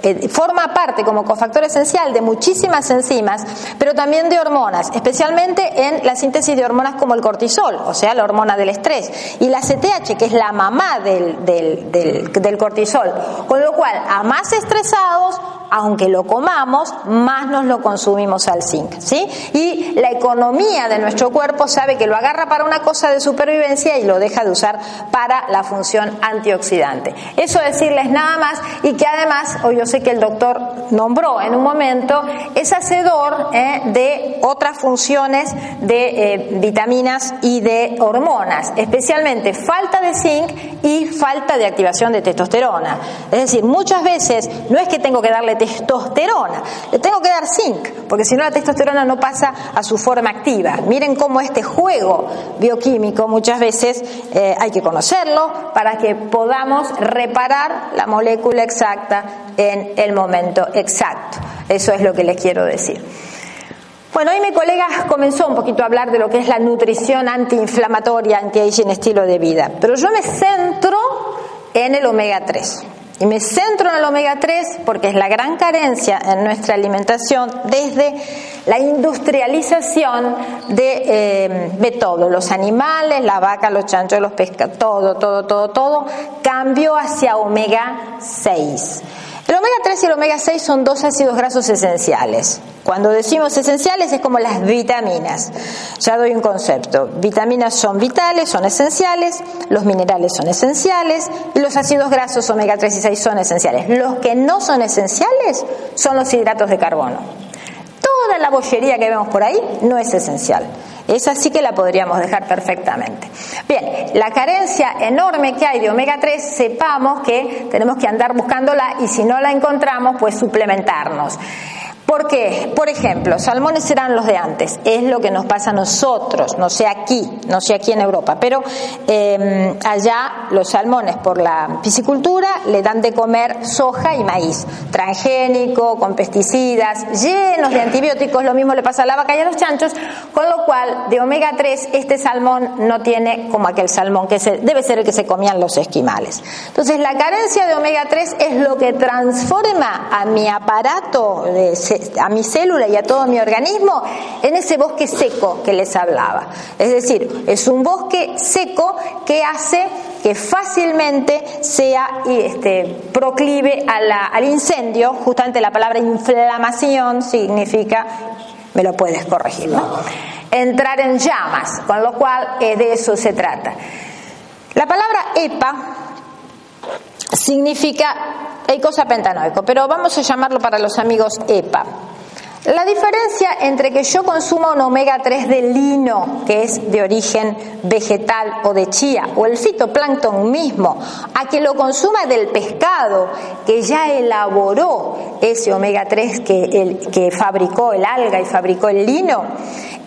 eh, forma parte como cofactor esencial de muchísimas enzimas, pero también de hormonas, especialmente en la síntesis de hormonas como el cortisol, o sea, la hormona del estrés, y la CTH, que es la mamá del, del, del cortisol. Con lo cual, a más estresados, aunque lo comamos, más nos lo consumimos al zinc, ¿sí? Y la economía de nuestro cuerpo sabe que lo agarra para una cosa de supervivencia y lo deja de usar para la función antioxidante. Eso decirles nada más y que además, hoy yo sé que el doctor nombró en un momento, es hacedor ¿eh? de otras funciones de eh, vitaminas y de hormonas, especialmente falta de zinc y falta de activación de testosterona. Es decir, muchas veces no es que tengo que darle testosterona. Le tengo que dar zinc, porque si no la testosterona no pasa a su forma activa. Miren cómo este juego bioquímico muchas veces eh, hay que conocerlo para que podamos reparar la molécula exacta en el momento exacto. Eso es lo que les quiero decir. Bueno, hoy mi colega comenzó un poquito a hablar de lo que es la nutrición antiinflamatoria, anti-aging, estilo de vida, pero yo me centro en el omega 3. Y me centro en el omega 3 porque es la gran carencia en nuestra alimentación desde la industrialización de, eh, de todo, los animales, la vaca, los chanchos, los pescados, todo, todo, todo, todo, cambió hacia omega 6. El omega 3 y el omega 6 son dos ácidos grasos esenciales. Cuando decimos esenciales es como las vitaminas. Ya doy un concepto. Vitaminas son vitales, son esenciales, los minerales son esenciales y los ácidos grasos omega 3 y 6 son esenciales. Los que no son esenciales son los hidratos de carbono. Toda la bollería que vemos por ahí no es esencial. Esa sí que la podríamos dejar perfectamente. Bien, la carencia enorme que hay de omega 3, sepamos que tenemos que andar buscándola y si no la encontramos, pues suplementarnos. ¿Por qué? Por ejemplo, salmones serán los de antes, es lo que nos pasa a nosotros, no sé aquí, no sé aquí en Europa, pero eh, allá los salmones por la piscicultura le dan de comer soja y maíz, transgénico, con pesticidas, llenos de antibióticos, lo mismo le pasa a la vaca y a los chanchos, con lo cual de omega 3 este salmón no tiene como aquel salmón que se, debe ser el que se comían los esquimales. Entonces la carencia de omega 3 es lo que transforma a mi aparato de a mi célula y a todo mi organismo en ese bosque seco que les hablaba. Es decir, es un bosque seco que hace que fácilmente sea este, proclive al incendio. Justamente la palabra inflamación significa, me lo puedes corregir, ¿no? Entrar en llamas, con lo cual eh, de eso se trata. La palabra EPA significa cosa pentanoico, pero vamos a llamarlo para los amigos EPA. La diferencia entre que yo consuma un omega 3 de lino, que es de origen vegetal o de chía, o el fitoplancton mismo, a que lo consuma del pescado, que ya elaboró ese omega 3 que, el, que fabricó el alga y fabricó el lino,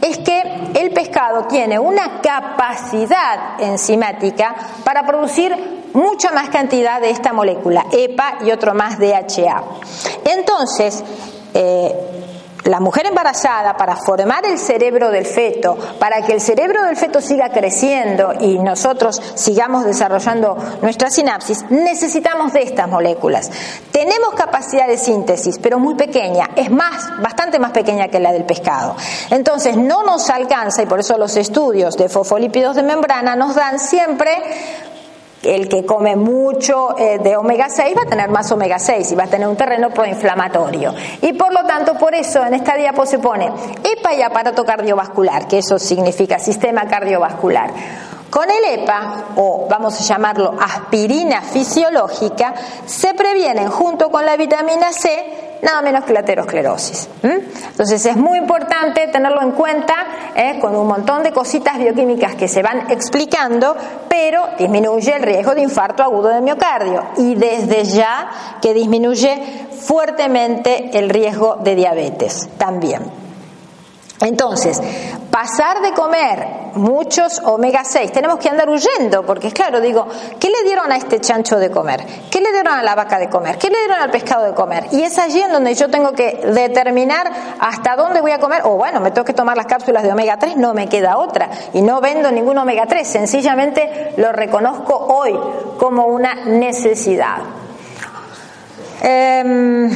es que el pescado tiene una capacidad enzimática para producir mucha más cantidad de esta molécula, EPA y otro más DHA. Entonces, eh, la mujer embarazada, para formar el cerebro del feto, para que el cerebro del feto siga creciendo y nosotros sigamos desarrollando nuestra sinapsis, necesitamos de estas moléculas. Tenemos capacidad de síntesis, pero muy pequeña, es más, bastante más pequeña que la del pescado. Entonces, no nos alcanza, y por eso los estudios de fosfolípidos de membrana nos dan siempre el que come mucho eh, de omega 6 va a tener más omega 6 y va a tener un terreno proinflamatorio. Y por lo tanto, por eso en esta diapo se pone EPA y aparato cardiovascular, que eso significa sistema cardiovascular. Con el EPA, o vamos a llamarlo aspirina fisiológica, se previenen junto con la vitamina C nada menos que la aterosclerosis. Entonces es muy importante tenerlo en cuenta ¿eh? con un montón de cositas bioquímicas que se van explicando, pero disminuye el riesgo de infarto agudo de miocardio y desde ya que disminuye fuertemente el riesgo de diabetes también. Entonces, pasar de comer muchos omega 6, tenemos que andar huyendo, porque es claro, digo, ¿qué le dieron a este chancho de comer? ¿Qué le dieron a la vaca de comer? ¿Qué le dieron al pescado de comer? Y es allí en donde yo tengo que determinar hasta dónde voy a comer, o bueno, me tengo que tomar las cápsulas de omega 3, no me queda otra, y no vendo ningún omega 3, sencillamente lo reconozco hoy como una necesidad. Em,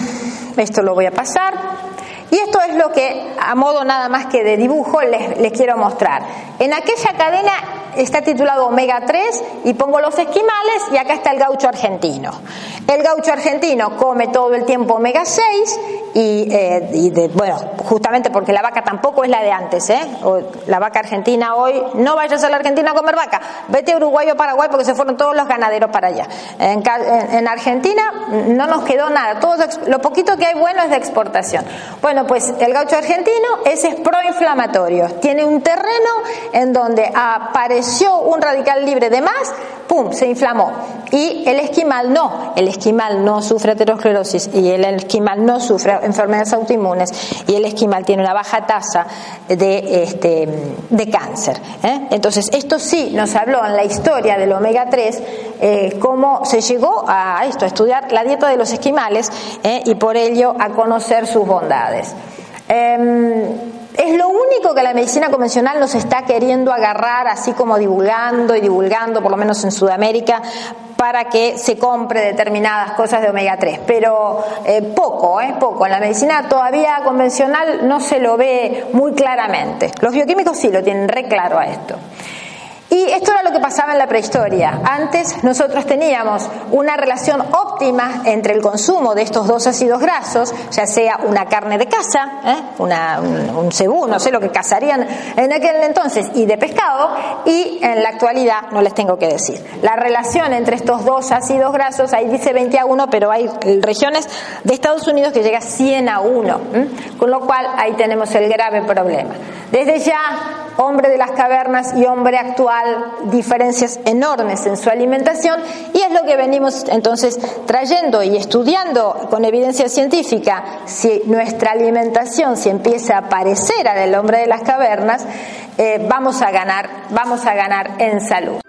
esto lo voy a pasar. Y esto es lo que, a modo nada más que de dibujo, les, quiero mostrar. En aquella cadena está titulado Omega 3 y pongo los esquimales y acá está el gaucho argentino. El gaucho argentino come todo el tiempo omega 6 y, eh, bueno, justamente porque la vaca tampoco es la de antes, ¿eh? la vaca argentina hoy, no vayas a la Argentina a comer vaca, vete a Uruguay o Paraguay porque se fueron todos los ganaderos para allá. En, Argentina no nos quedó nada, todo, lo poquito que hay bueno es de exportación. Bueno, pues el gaucho argentino ese es proinflamatorio, tiene un terreno en donde apareció un radical libre de más, ¡pum!, se inflamó. Y el esquimal no, el esquimal no sufre aterosclerosis y el esquimal no sufre enfermedades autoinmunes y el esquimal tiene una baja tasa de, este, de cáncer. ¿eh? Entonces, esto sí nos habló en la historia del omega 3 eh, cómo se llegó a esto, a estudiar la dieta de los esquimales ¿eh? y por ello a conocer sus bondades. Em, es lo único que la medicina convencional nos está queriendo agarrar, así como divulgando y divulgando, por lo menos en Sudamérica, para que se compre determinadas cosas de omega 3. Pero eh, poco, eh, poco. En la medicina todavía convencional no se lo ve muy claramente. Los bioquímicos sí lo tienen re claro a esto. Y esto era lo que pasaba en la prehistoria. Antes nosotros teníamos una relación óptima entre el consumo de estos dos ácidos grasos, ya sea una carne de caza, ¿eh? una, un, cebú, no sé lo que cazarían en aquel entonces, y de pescado, y en la actualidad no les tengo que decir. La relación entre estos dos ácidos grasos, ahí dice 20 a 1, pero hay regiones de Estados Unidos que llega a 100 a 1, con lo cual ahí tenemos el grave problema. Desde ya, hombre de las cavernas y hombre actual, diferencias enormes en su alimentación y es lo que venimos entonces trayendo y estudiando con evidencia científica. Si nuestra alimentación se empieza a parecer a del hombre de las cavernas, eh, vamos a ganar, vamos a ganar en salud.